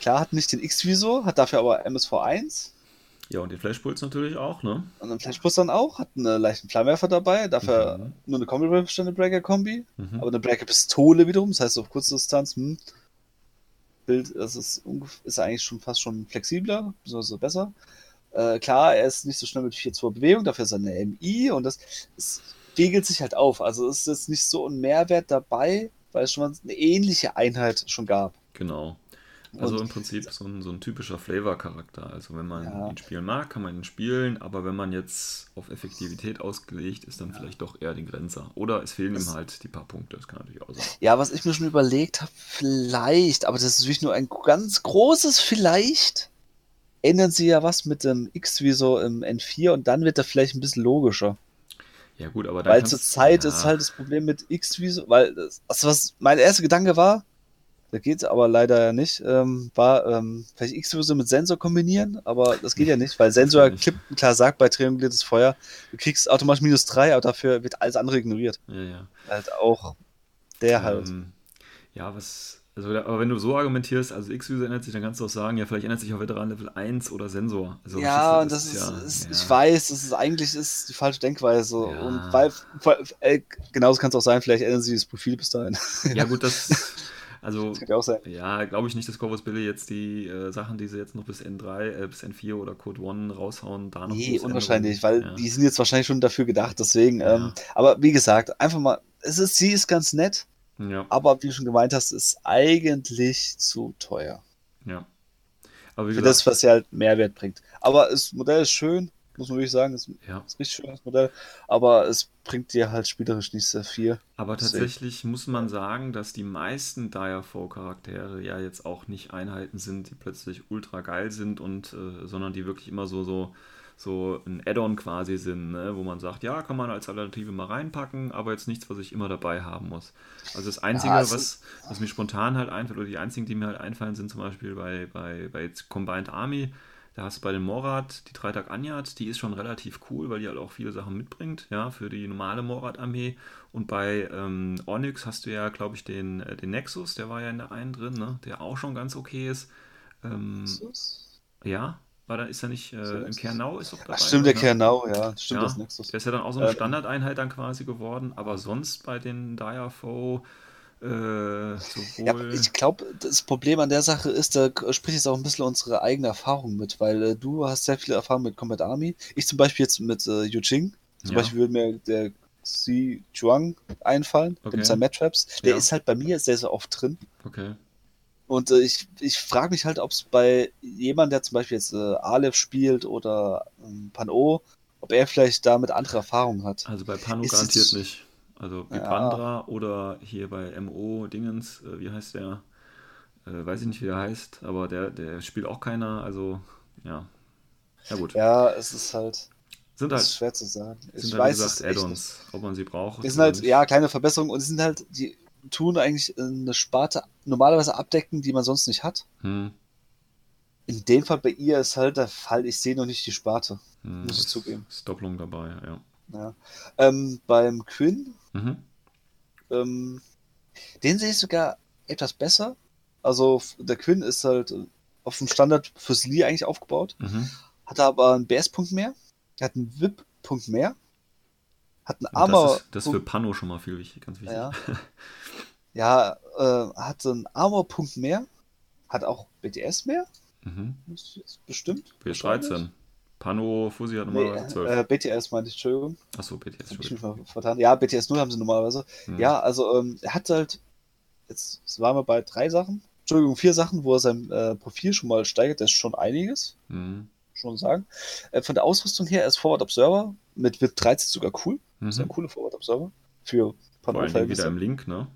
Klar, hat nicht den X-Visor, hat dafür aber MSV1. Ja, und den Flashpuls natürlich auch, ne? Und den Flashpuls dann auch, hat einen leichten Flammenwerfer dabei, dafür mhm. nur eine Kombi eine Breaker-Kombi, mhm. aber eine Breaker-Pistole wiederum, das heißt auf kurze Distanz, hm, Bild, das ist, ist eigentlich schon fast schon flexibler, beziehungsweise besser. Äh, klar, er ist nicht so schnell mit 4-2 Bewegung, dafür ist er eine MI und das ist spiegelt sich halt auf. Also ist jetzt nicht so ein Mehrwert dabei, weil es schon mal eine ähnliche Einheit schon gab. Genau. Also und, im Prinzip so ein, so ein typischer Flavor-Charakter. Also wenn man ja. ihn spielen mag, kann man ihn spielen, aber wenn man jetzt auf Effektivität ausgelegt ist, dann ja. vielleicht doch eher den Grenzer. Oder es fehlen das, ihm halt die paar Punkte, das kann natürlich auch sein. Ja, was ich mir schon überlegt habe, vielleicht, aber das ist natürlich nur ein ganz großes Vielleicht, ändern sie ja was mit dem X-Visor im N4 und dann wird er vielleicht ein bisschen logischer. Ja, gut, aber Weil zur Zeit ja. ist halt das Problem mit X-Visor, weil das, also was mein erster Gedanke war, da geht es aber leider nicht, ähm, war ähm, vielleicht X-Visor mit Sensor kombinieren, aber das geht ja nicht, weil *laughs* Sensor klipp klar sagt bei trianguliertes Feuer, du kriegst automatisch minus 3, aber dafür wird alles andere ignoriert. Ja, ja. Halt auch der ähm, halt. Ja, was also, aber wenn du so argumentierst, also X-User ändert sich, dann kannst du auch sagen, ja, vielleicht ändert sich auch Veteran Level 1 oder Sensor. Also, ja, und das ist, ja, ist ja. ich weiß, das ist eigentlich ist die falsche Denkweise. Ja. Und weil, äh, genauso kann es auch sein, vielleicht ändern sie das Profil bis dahin. Ja, gut, das. *laughs* Also, das auch sein. ja, glaube ich nicht, dass Corvus Billy jetzt die äh, Sachen, die sie jetzt noch bis N3, äh, bis N4 oder Code 1 raushauen, da noch. Nee, unwahrscheinlich, weil ja. die sind jetzt wahrscheinlich schon dafür gedacht, deswegen. Ähm, aber wie gesagt, einfach mal, es ist, sie ist ganz nett. Ja. Aber wie du schon gemeint hast, ist eigentlich zu teuer. Ja. Aber Für das, was sie halt Mehrwert bringt. Aber das Modell ist schön, muss man wirklich sagen. Es ja. ist ein richtig schönes Modell. Aber es bringt dir halt spielerisch nicht sehr viel. Aber tatsächlich Deswegen. muss man sagen, dass die meisten Direfall-Charaktere ja jetzt auch nicht Einheiten sind, die plötzlich ultra geil sind und äh, sondern die wirklich immer so, so so ein Add-on quasi sind, ne? wo man sagt, ja, kann man als Alternative mal reinpacken, aber jetzt nichts, was ich immer dabei haben muss. Also das Einzige, ja, also was, was mir spontan halt einfällt, oder die einzigen, die mir halt einfallen, sind zum Beispiel bei, bei, bei Combined Army, da hast du bei den Morad die Dreitag Anjat, die ist schon relativ cool, weil die halt auch viele Sachen mitbringt, ja, für die normale Morad-Armee. Und bei ähm, Onyx hast du ja, glaube ich, den, äh, den Nexus, der war ja in der einen drin, ne, der auch schon ganz okay ist. Ähm, Nexus? Ja, war da, ist er nicht äh, im Kernau ist doch dabei? Ach, stimmt, der Kernau, ja, stimmt ja, das Nexus. Der ist ja dann auch so eine ähm, Standardeinheit dann quasi geworden, aber sonst bei den Direfoe äh, ja, ich glaube, das Problem an der Sache ist, da spricht jetzt auch ein bisschen unsere eigene Erfahrung mit, weil äh, du hast sehr viele Erfahrung mit Combat Army. Ich zum Beispiel jetzt mit äh, Yujing. Zum ja. Beispiel würde mir der Xi Chuang einfallen, okay. mit seinen Mad Traps. Der ja. ist halt bei mir sehr, sehr oft drin. Okay. Und äh, ich, ich frage mich halt, ob es bei jemandem, der zum Beispiel jetzt äh, Aleph spielt oder ähm, Pan-O, ob er vielleicht damit andere Erfahrungen hat. Also bei Pano garantiert nicht. Also wie ja. Pandra oder hier bei MO Dingens, äh, wie heißt der? Äh, weiß ich nicht, wie der heißt, aber der, der spielt auch keiner, also ja. Ja gut. Ja, es ist halt. Sind halt, schwer zu sagen. Sind ich halt, weiß gesagt, Add-ons, ob man sie braucht. Es sind halt, nicht. ja, kleine Verbesserungen und es sind halt, die tun eigentlich eine Sparte normalerweise abdecken, die man sonst nicht hat. Hm. In dem Fall bei ihr ist halt der Fall, ich sehe noch nicht die Sparte. Hm, muss ich zugeben. Ist Doppelung dabei, ja. ja. Ähm, beim Quinn, mhm. ähm, den sehe ich sogar etwas besser. Also der Quinn ist halt auf dem Standard fürs Lee eigentlich aufgebaut. Mhm. Hat aber einen BS-Punkt mehr. Er hat einen VIP-Punkt mehr. Hat einen Armor. Das ist, das ist für Pano schon mal viel wichtig, ganz wichtig. Ja, *laughs* ja äh, hat einen Armor-Punkt mehr. Hat auch BTS mehr. Mhm. Bestimmt. BS13. Pano Fusi hat normalerweise 12. Äh, BTS meinte ich, Entschuldigung. Achso, BTS. Hab ich mich mal vertan. Ja, BTS 0 haben sie normalerweise. Mhm. Ja, also ähm, er hat halt, jetzt waren wir bei drei Sachen, Entschuldigung, vier Sachen, wo er sein äh, Profil schon mal steigert, das ist schon einiges. Mhm. Schon sagen. Äh, von der Ausrüstung her ist Forward Observer mit VIP 13 sogar cool. Mhm. Ist ein cooler Forward Observer. Für Vor allem wieder im Link, ne?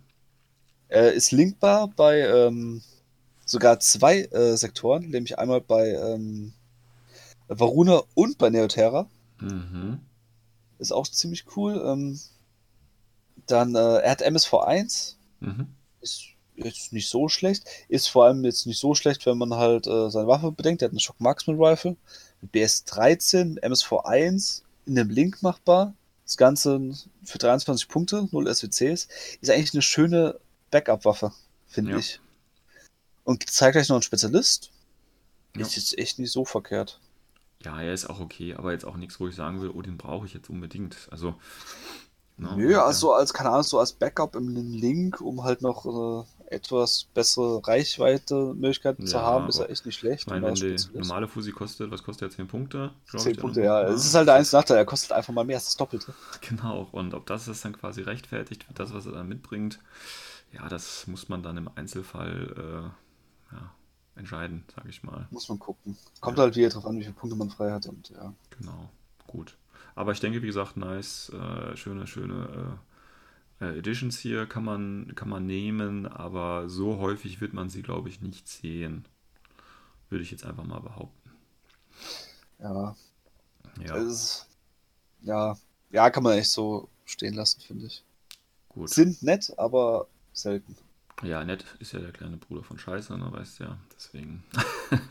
Er ist linkbar bei ähm, sogar zwei äh, Sektoren, nämlich einmal bei ähm, Varuna und bei Neoterra. Mhm. Ist auch ziemlich cool. Ähm, dann, äh, er hat MSV1. Mhm. Ist jetzt nicht so schlecht. Ist vor allem jetzt nicht so schlecht, wenn man halt äh, seine Waffe bedenkt. Er hat eine Shock Marksman Rifle. BS13, MSV1, in dem Link machbar. Das Ganze für 23 Punkte, 0 SWCs. Ist eigentlich eine schöne Backup-Waffe, finde ja. ich. Und zeigt gleich noch einen Spezialist. Ja. Ist jetzt echt nicht so verkehrt. Ja, er ist auch okay, aber jetzt auch nichts, wo ich sagen will, oh, den brauche ich jetzt unbedingt. Also. No, Nö, ja. also als, keine Ahnung, so als Backup im Link, um halt noch äh, etwas bessere Reichweite Möglichkeiten ja, zu haben, ist ja echt nicht schlecht. Ich meine, wenn die normale Fusi kostet, was kostet er? 10 Punkte? 10 ich, Punkte, ja. Es ist halt der einzige Nachteil, er kostet einfach mal mehr als das Doppelte. *laughs* Genau, und ob das ist dann quasi rechtfertigt für das, was er dann mitbringt, ja, das muss man dann im Einzelfall äh, ja, entscheiden, sage ich mal. Muss man gucken. Kommt ja. halt wieder drauf an, wie viele Punkte man frei hat und ja. Genau, gut. Aber ich denke, wie gesagt, nice, äh, schöne, schöne äh, äh, Editions hier kann man, kann man nehmen, aber so häufig wird man sie, glaube ich, nicht sehen. Würde ich jetzt einfach mal behaupten. Ja. Ja. Ist, ja. ja, kann man echt so stehen lassen, finde ich. Gut. Sind nett, aber selten. Ja, nett ist ja der kleine Bruder von Scheiße, ne, weißt ja, deswegen.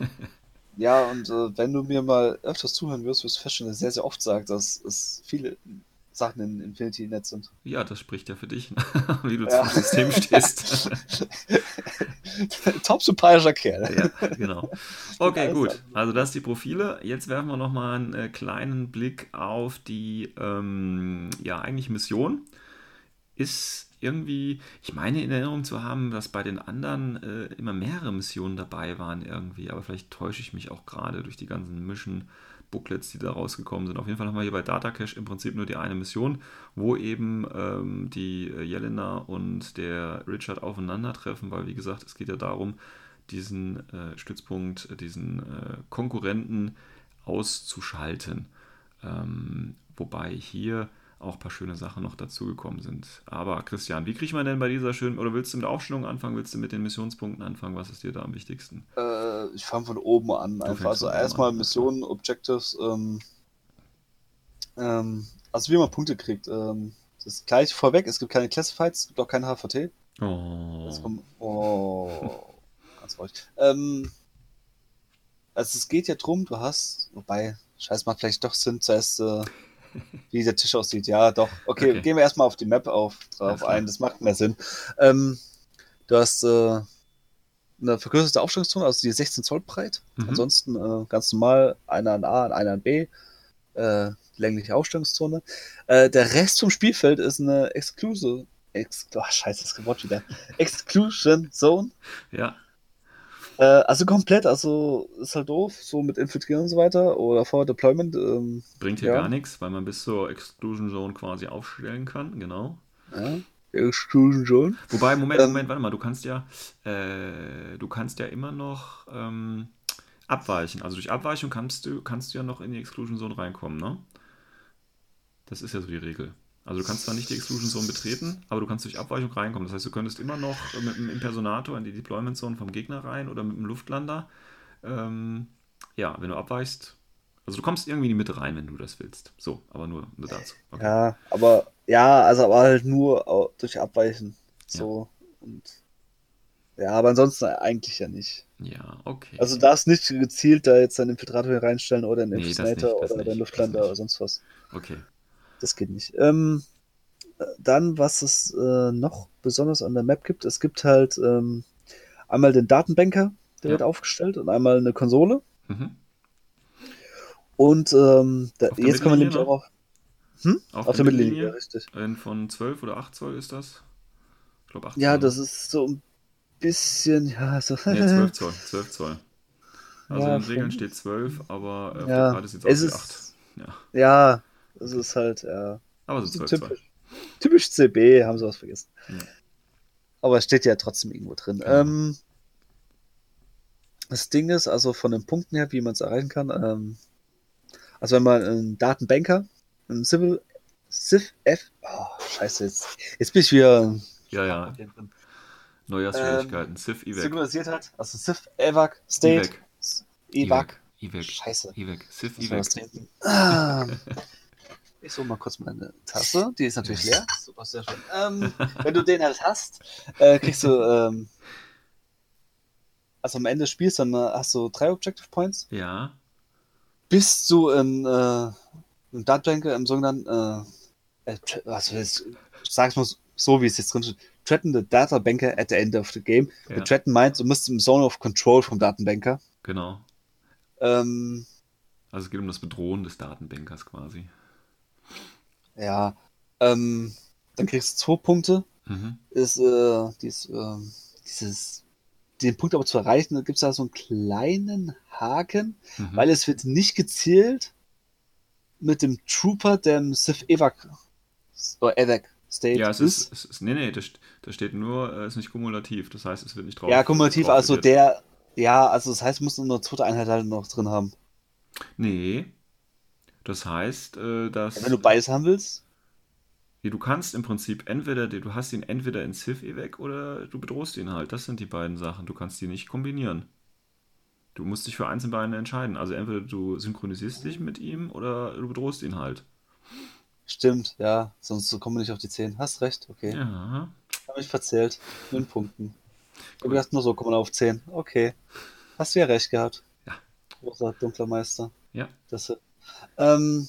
*laughs* ja, und äh, wenn du mir mal öfters zuhören wirst, wirst du feststellen, dass ich sehr, sehr oft sagt, dass es viele Sachen in Infinity nett sind. Ja, das spricht ja für dich, ne? *laughs* wie du ja. zum System stehst. *laughs* Top sympathischer Kerl. ja, genau. Okay, gut. Also das die Profile. Jetzt werfen wir nochmal einen äh, kleinen Blick auf die, ähm, ja, eigentlich Mission. Ist irgendwie, ich meine in Erinnerung zu haben, dass bei den anderen äh, immer mehrere Missionen dabei waren irgendwie, aber vielleicht täusche ich mich auch gerade durch die ganzen Mission. Booklets, die da rausgekommen sind. Auf jeden Fall haben wir hier bei Data Cache im Prinzip nur die eine Mission, wo eben ähm, die äh, Jelena und der Richard aufeinandertreffen, weil wie gesagt, es geht ja darum, diesen äh, Stützpunkt, diesen äh, Konkurrenten auszuschalten. Ähm, wobei hier auch ein paar schöne Sachen noch dazugekommen sind. Aber Christian, wie kriegt man denn bei dieser schönen, oder willst du mit der Aufstellung anfangen, willst du mit den Missionspunkten anfangen? Was ist dir da am wichtigsten? Äh, ich fange von oben an. einfach. Also erstmal Missionen, Objectives, ähm, ähm, also wie man Punkte kriegt. Ähm, das ist gleich vorweg, es gibt keine Classifieds, es gibt auch keine HVT. Oh. Kommt, oh. *laughs* ganz ruhig. Ähm, also es geht ja drum, du hast, wobei, scheiß macht vielleicht doch Sinn, zuerst äh, wie der Tisch aussieht. Ja, doch. Okay, okay. gehen wir erstmal auf die Map auf, drauf ein. Das macht mehr Sinn. Ähm, du hast äh, eine vergrößerte Aufstellungszone, also die 16 Zoll breit. Mhm. Ansonsten äh, ganz normal einer an A und einer an B. Äh, längliche Aufstellungszone. Äh, der Rest vom Spielfeld ist eine Exclusive. Ex oh, scheiße, das Wort wieder. Exclusion Zone. Ja. Äh, also komplett, also ist halt doof, so mit Infiltrieren und so weiter oder vor Deployment. Ähm, Bringt hier ja. gar nichts, weil man bis zur Exclusion Zone quasi aufstellen kann, genau. Ja. Exclusion Zone. Wobei, Moment, ähm, Moment, warte mal, du kannst ja, äh, du kannst ja immer noch ähm, abweichen. Also durch Abweichung kannst du, kannst du ja noch in die Exclusion Zone reinkommen, ne? Das ist ja so die Regel. Also du kannst zwar nicht die Exclusion Zone betreten, aber du kannst durch Abweichung reinkommen. Das heißt, du könntest immer noch mit dem Impersonator in die Deployment Zone vom Gegner rein oder mit dem Luftlander. Ähm, ja, wenn du abweichst. Also du kommst irgendwie in die Mitte rein, wenn du das willst. So, aber nur, nur dazu. Okay. Ja, aber ja, also aber halt nur durch Abweichen. So. Ja. Und ja, aber ansonsten eigentlich ja nicht. Ja, okay. Also du darfst nicht gezielt da jetzt einen Infiltrator hier reinstellen oder einen nee, Impersonator oder einen Luftlander oder sonst was. Okay. Das geht nicht. Ähm, dann, was es äh, noch besonders an der Map gibt, es gibt halt ähm, einmal den Datenbanker, der ja. wird aufgestellt, und einmal eine Konsole. Mhm. Und ähm, da, jetzt kann man nämlich auch auf, hm? auf, auf der, der Mittellinie, ja, richtig. Von 12 oder 8 Zoll ist das? Ich glaube 8 Zoll. Ja, das ist so ein bisschen, ja, so. Nee, 12 *laughs* Zoll, 12 Zoll. Also ja, in den Regeln steht 12, aber äh, ja, gerade sieht es aus wie 8. Ja. ja, das ist halt, ja. Aber so 12 typisch, typisch CB, haben sie was vergessen. Ja. Aber es steht ja trotzdem irgendwo drin. Genau. Ähm, das Ding ist, also von den Punkten her, wie man es erreichen kann, ähm, also wenn man einen Datenbanker, einen Civil, Civ F, oh, scheiße, jetzt, jetzt bin ich wieder. Ja, ja. Neujahrsschwierigkeiten, ähm, Civ Evac. Synchronisiert hat, also Civ Evac State. Evac. Evac. Scheiße. Evac. Civ Evac. Ah. *laughs* Ich suche mal kurz meine Tasse. Die ist natürlich leer. Super, sehr schön. Ähm, wenn du den halt hast, äh, kriegst du, ähm, also am Ende spielst, dann äh, hast du drei Objective Points. Ja. Bist du in, äh, im Dartbanker im sogenannten, äh, äh, also jetzt, sag's mal so, wie es jetzt drin steht, threaten the data banker at the end of the game. Ja. Threaten meint, du musst im Zone of Control vom Datenbanker. Genau. Ähm, also es geht um das Bedrohen des Datenbankers quasi. Ja, ähm, dann kriegst du zwei Punkte. Mhm. Ist, äh, dies, äh, dieses, den Punkt aber zu erreichen, da gibt es da so einen kleinen Haken, mhm. weil es wird nicht gezielt mit dem Trooper, der im Sith Evac oder Evac State ja, es ist. ist, ist nee, nee, das, das steht nur, es äh, ist nicht kumulativ. Das heißt, es wird nicht drauf. Ja, kumulativ, also der, ja, also das heißt, muss eine zweite Einheit halt noch drin haben. Nee, das heißt, äh, dass. Wenn du beides haben willst? Ja, du kannst im Prinzip entweder, du hast ihn entweder in Civ weg oder du bedrohst ihn halt. Das sind die beiden Sachen. Du kannst die nicht kombinieren. Du musst dich für eins und beiden entscheiden. Also entweder du synchronisierst dich mit ihm oder du bedrohst ihn halt. Stimmt, ja. Sonst kommen wir nicht auf die 10. Hast recht, okay. Ja. Habe ich verzählt. Mit Punkten. Habe gedacht, nur so kommen wir auf 10. Okay. Hast du ja recht gehabt. Ja. Großer dunkler Meister. Ja. Das ähm,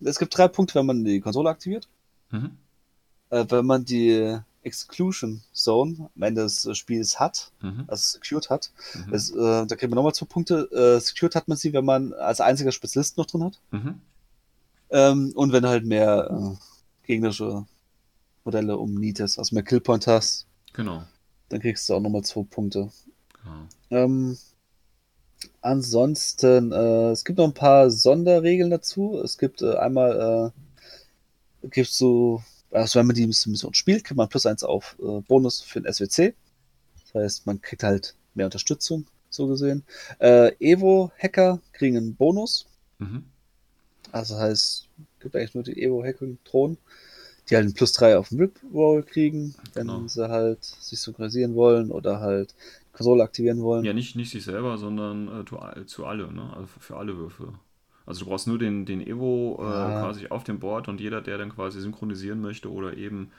es gibt drei Punkte, wenn man die Konsole aktiviert. Mhm. Äh, wenn man die Exclusion Zone am Ende des Spiels hat, mhm. also secured hat, mhm. es, äh, da kriegt man nochmal zwei Punkte. Äh, secured hat man sie, wenn man als einziger Spezialist noch drin hat. Mhm. Ähm, und wenn halt mehr äh, gegnerische Modelle umnietest, also mehr Killpoint hast. Genau. Dann kriegst du auch nochmal zwei Punkte. Genau. Ähm, Ansonsten, äh, es gibt noch ein paar Sonderregeln dazu. Es gibt äh, einmal, äh, gibt so, also wenn man die Mission spielt, kriegt man plus eins auf äh, Bonus für den SWC. Das heißt, man kriegt halt mehr Unterstützung, so gesehen. Äh, Evo-Hacker kriegen einen Bonus. Mhm. Also heißt, es gibt eigentlich nur die Evo-Hacking-Thronen, die halt einen plus 3 auf dem Rip-Roll kriegen, wenn genau. sie halt sich synchronisieren wollen oder halt Konsole aktivieren wollen. Ja, nicht, nicht sich selber, sondern äh, zu, alle, ne? Also für alle Würfe. Also du brauchst nur den, den Evo äh, ja. quasi auf dem Board und jeder, der dann quasi synchronisieren möchte oder eben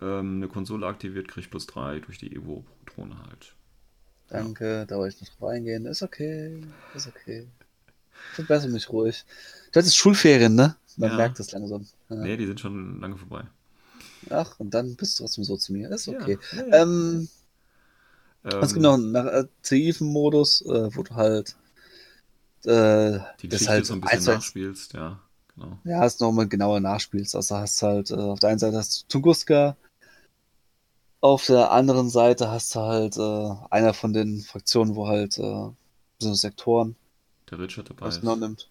ähm, eine Konsole aktiviert, kriegt plus 3 durch die Evo-Drohne halt. Danke, ja. da wollte ich noch drauf eingehen. Ist okay, ist okay. Verbessere mich ruhig. Das ist Schulferien, ne? Man ja. merkt das langsam. Ja. Nee, die sind schon lange vorbei. Ach, und dann bist du trotzdem so zu mir. Ist okay. Ja, ähm, ähm, es gibt noch einen nativen Modus, äh, wo du halt äh, die Geschichte halt so ein bisschen nachspielst, ja. Genau. Ja, hast nochmal genauer nachspielst. Also hast halt, äh, auf der einen Seite hast du Tunguska, auf der anderen Seite hast du halt äh, einer von den Fraktionen, wo halt äh, so Sektoren der Richard dabei ist. nimmt,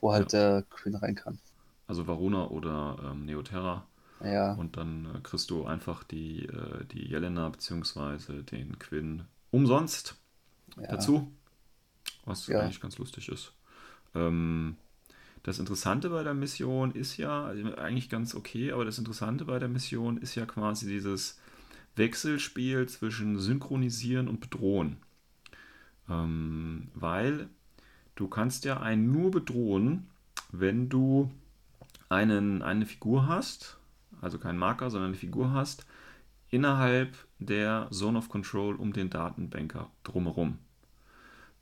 wo halt ja. der Queen rein kann. Also Varuna oder ähm, Neoterra. Ja. Und dann äh, kriegst du einfach die, äh, die Jelena bzw. den Quinn umsonst ja. dazu. Was Ja. eigentlich ganz lustig ist. Ähm, das Interessante bei der Mission ist ja, also eigentlich ganz okay, aber das Interessante bei der Mission ist ja quasi dieses Wechselspiel zwischen Synchronisieren und Bedrohen. Ähm, weil du kannst ja einen nur bedrohen, wenn du einen, eine Figur hast, also keinen Marker, sondern eine Figur hast, innerhalb der Zone of Control um den Datenbanker drumherum.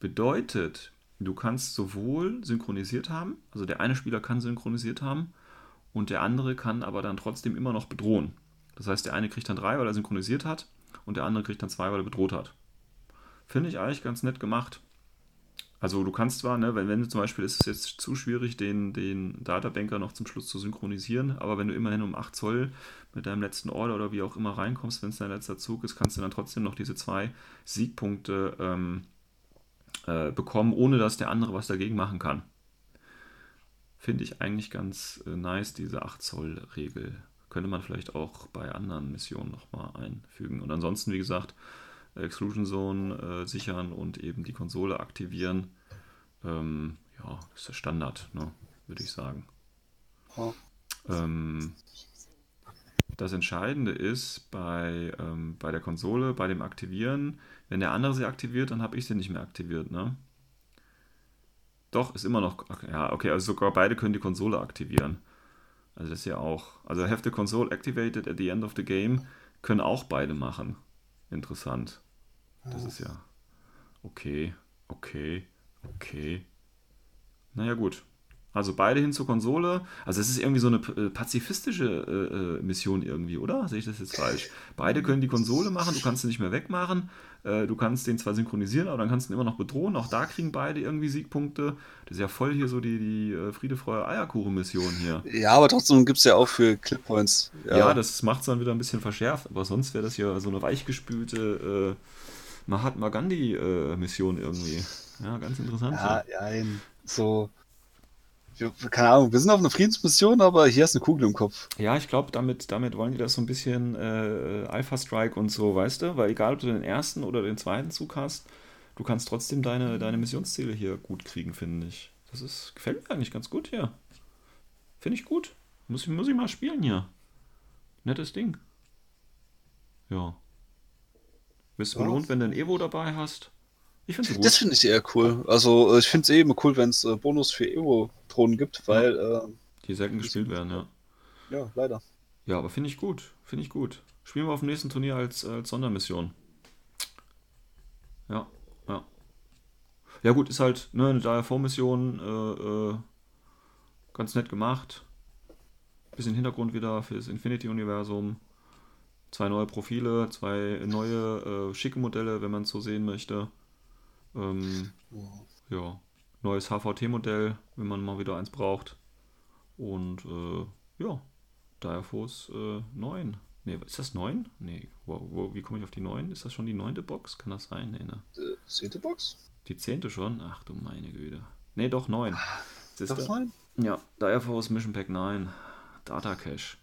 Bedeutet, du kannst sowohl synchronisiert haben, also der eine Spieler kann synchronisiert haben und der andere kann aber dann trotzdem immer noch bedrohen. Das heißt, der eine kriegt dann drei, weil er synchronisiert hat und der andere kriegt dann zwei, weil er bedroht hat. Finde ich eigentlich ganz nett gemacht. Also du kannst zwar, ne, wenn, wenn du zum Beispiel ist es jetzt zu schwierig, den, den Databanker noch zum Schluss zu synchronisieren, aber wenn du immerhin um 8 Zoll mit deinem letzten Order oder wie auch immer reinkommst, wenn es dein letzter Zug ist, kannst du dann trotzdem noch diese zwei Siegpunkte ähm, äh, bekommen, ohne dass der andere was dagegen machen kann. Finde ich eigentlich ganz äh, nice, diese 8 Zoll Regel. Könnte man vielleicht auch bei anderen Missionen nochmal einfügen. Und ansonsten, wie gesagt, Exclusion Zone äh, sichern und eben die Konsole aktivieren. Ähm, ja, ist der Standard, ne, würde ich sagen. Ja. Ähm, das Entscheidende ist bei, ähm, bei der Konsole, bei dem Aktivieren, wenn der andere sie aktiviert, dann habe ich sie nicht mehr aktiviert, ne? Doch, ist immer noch. Ja, okay, also sogar beide können die Konsole aktivieren. Also das ist ja auch. Also have the console activated at the end of the game können auch beide machen. Interessant. Das ist ja. Okay, okay, okay. Naja, gut. Also beide hin zur Konsole. Also es ist irgendwie so eine äh, pazifistische äh, äh, Mission irgendwie, oder? Sehe ich das jetzt falsch? Beide können die Konsole machen, du kannst sie nicht mehr wegmachen. Äh, du kannst den zwar synchronisieren, aber dann kannst du ihn immer noch bedrohen. Auch da kriegen beide irgendwie Siegpunkte. Das ist ja voll hier so die, die äh, Friede, Freude, Eierkuchen-Mission hier. Ja, aber trotzdem gibt es ja auch für Clippoints. Ja, das macht es dann wieder ein bisschen verschärft, aber sonst wäre das ja so eine weichgespülte äh, Mahatma Gandhi-Mission irgendwie. Ja, ganz interessant. Ja, ja, ein- so. Wir, keine Ahnung, wir sind auf einer Friedensmission, aber hier ist eine Kugel im Kopf. Ja, ich glaube, damit, damit wollen die das so ein bisschen äh, Alpha Strike und so, weißt du? Weil egal, ob du den ersten oder den zweiten Zug hast, du kannst trotzdem deine, deine Missionsziele hier gut kriegen, finde ich. Das ist, gefällt mir eigentlich ganz gut hier. Finde ich gut. Muss, ich- muss ich mal spielen hier. Nettes Ding. Ja. Bist du Ja. belohnt, wenn du ein Evo dabei hast? Ich finde es gut. Das finde ich eher cool. Also, äh, ich finde es eh immer cool, wenn es äh, Bonus für Evo-Drohnen gibt, weil, äh, die selten gespielt werden, ja. ja, leider. Ja, aber finde ich gut. Finde ich gut. Spielen wir auf dem nächsten Turnier als, als Sondermission. Ja, ja. Ja, gut, ist halt ne, eine DRV-Mission. Äh, äh, ganz nett gemacht. Bisschen Hintergrund wieder fürs Infinity-Universum. Zwei neue Profile, zwei neue äh, schicke Modelle, wenn man es so sehen möchte. Ähm, ja, neues HVT-Modell, wenn man mal wieder eins braucht. Und äh, ja, Direfos äh, 9. Nee, ist das 9? Nee, wo, wo, wie komme ich auf die 9? Ist das schon die neunte Box? Kann das sein? Nee, ne? Äh, Zehnte Box? Die zehnte schon? Ach du meine Güte. Nee, doch 9. Siehst Darf du? sein? Ja, Direfos Mission Pack 9. Data Cache.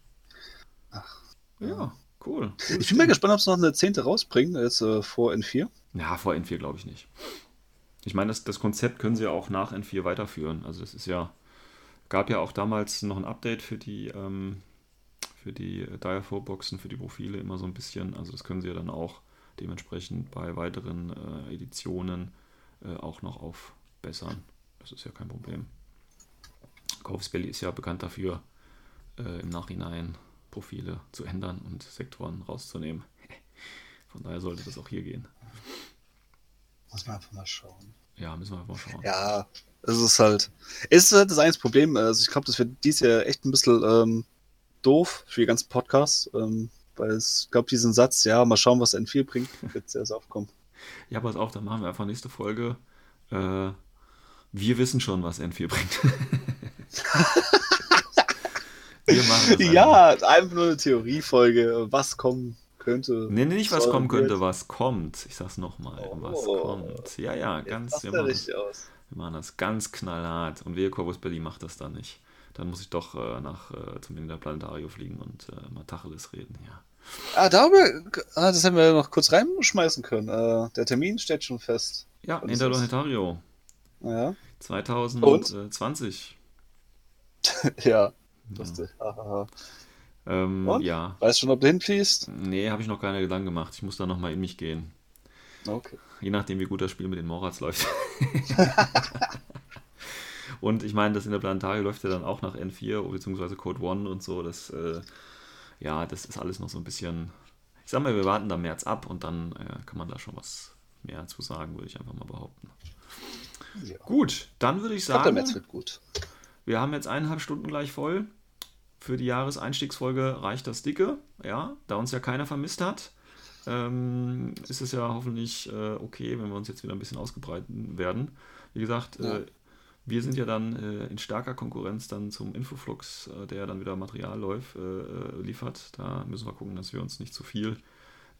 Ja, cool. Ich bin mal gespannt, ob sie noch eine Zehnte rausbringen, jetzt äh, vor N4. Ja, vor N4 glaube ich nicht. Ich meine, das, das Konzept können sie ja auch nach N4 weiterführen. Also das ist ja, gab ja auch damals noch ein Update für die, ähm, für die Direfo-Boxen, für die Profile immer so ein bisschen. Also das können sie ja dann auch dementsprechend bei weiteren äh, Editionen äh, auch noch aufbessern. Das ist ja kein Problem. Corvus ist ja bekannt dafür, äh, im Nachhinein Profile zu ändern und Sektoren rauszunehmen. *laughs* Von daher sollte das auch hier gehen. Muss man einfach mal schauen. Ja, müssen wir einfach mal schauen. Ja, es ist halt. Es ist halt das einzige Problem. Also ich glaube, das wird dies Jahr echt ein bisschen ähm, doof für die ganzen Podcasts. Ähm, weil es, ich glaube, diesen Satz, ja, mal schauen, was N4 bringt, wird sehr, sehr aufkommen. Ja, pass auf, dann machen wir einfach nächste Folge. Äh, wir wissen schon, was N4 bringt. *laughs* wir machen das einfach. Ja, einfach nur eine Theoriefolge, was kommen könnte. Nee, nee, nicht was kommen könnte, wird. was kommt. Ich sag's nochmal, was Oh. kommt. Ja, ja, ganz. Wir machen, das, aus. wir machen das ganz knallhart. Und wir, Corvus Belli, macht das dann nicht. dann muss ich doch äh, nach äh, zum Interplanetario fliegen und äh, mal Tacheles reden, ja. Ah, darüber, ah, das hätten wir noch kurz reinschmeißen können. Äh, der Termin steht schon fest. Ja, Interplanetario. Ja. 2020. *laughs* ja, lustig. Ja. Ähm, Und? ja. Weißt du schon, ob du hinfließt? Nee, habe ich noch keine Gedanken gemacht. Ich muss da nochmal in mich gehen. Okay. Je nachdem, wie gut das Spiel mit den Morats läuft. *laughs* und ich meine, das Interplanetario läuft ja dann auch nach N4 bzw. Code One und so. Das, äh, ja, das ist alles noch so ein bisschen. Ich sag mal, wir warten da März ab und dann äh, kann man da schon was mehr zu sagen, würde ich einfach mal behaupten. Ja. Gut, dann würde ich Ich glaube, der März sagen, wird gut. Wir haben jetzt eineinhalb Stunden gleich voll. Für die Jahreseinstiegsfolge reicht das dicke, ja, da uns ja keiner vermisst hat. Ähm, ist es ja hoffentlich äh, okay, wenn wir uns jetzt wieder ein bisschen ausgebreitet werden. Wie gesagt, Ja. äh, wir sind ja dann äh, in starker Konkurrenz dann zum Infoflux, äh, der dann wieder Material läuft, äh, äh, liefert. Da müssen wir gucken, dass wir uns nicht zu viel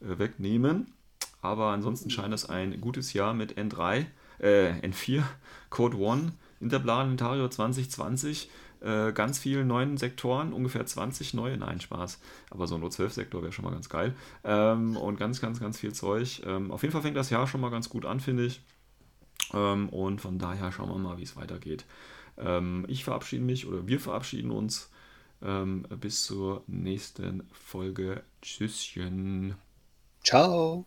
wegnehmen. Aber ansonsten scheint es ein gutes Jahr mit N3, äh, N4, Code One, Interplanetario 2020, äh, ganz vielen neuen Sektoren, ungefähr 20 neue, nein, Spaß, aber so ein O12-Sektor wäre schon mal ganz geil. Ähm, und ganz, ganz, ganz viel Zeug. Ähm, auf jeden Fall fängt das Jahr schon mal ganz gut an, finde ich. Ähm, und von daher schauen wir mal, wie es weitergeht. Ähm, ich verabschiede mich oder wir verabschieden uns ähm, bis zur nächsten Folge. Tschüsschen. Ciao.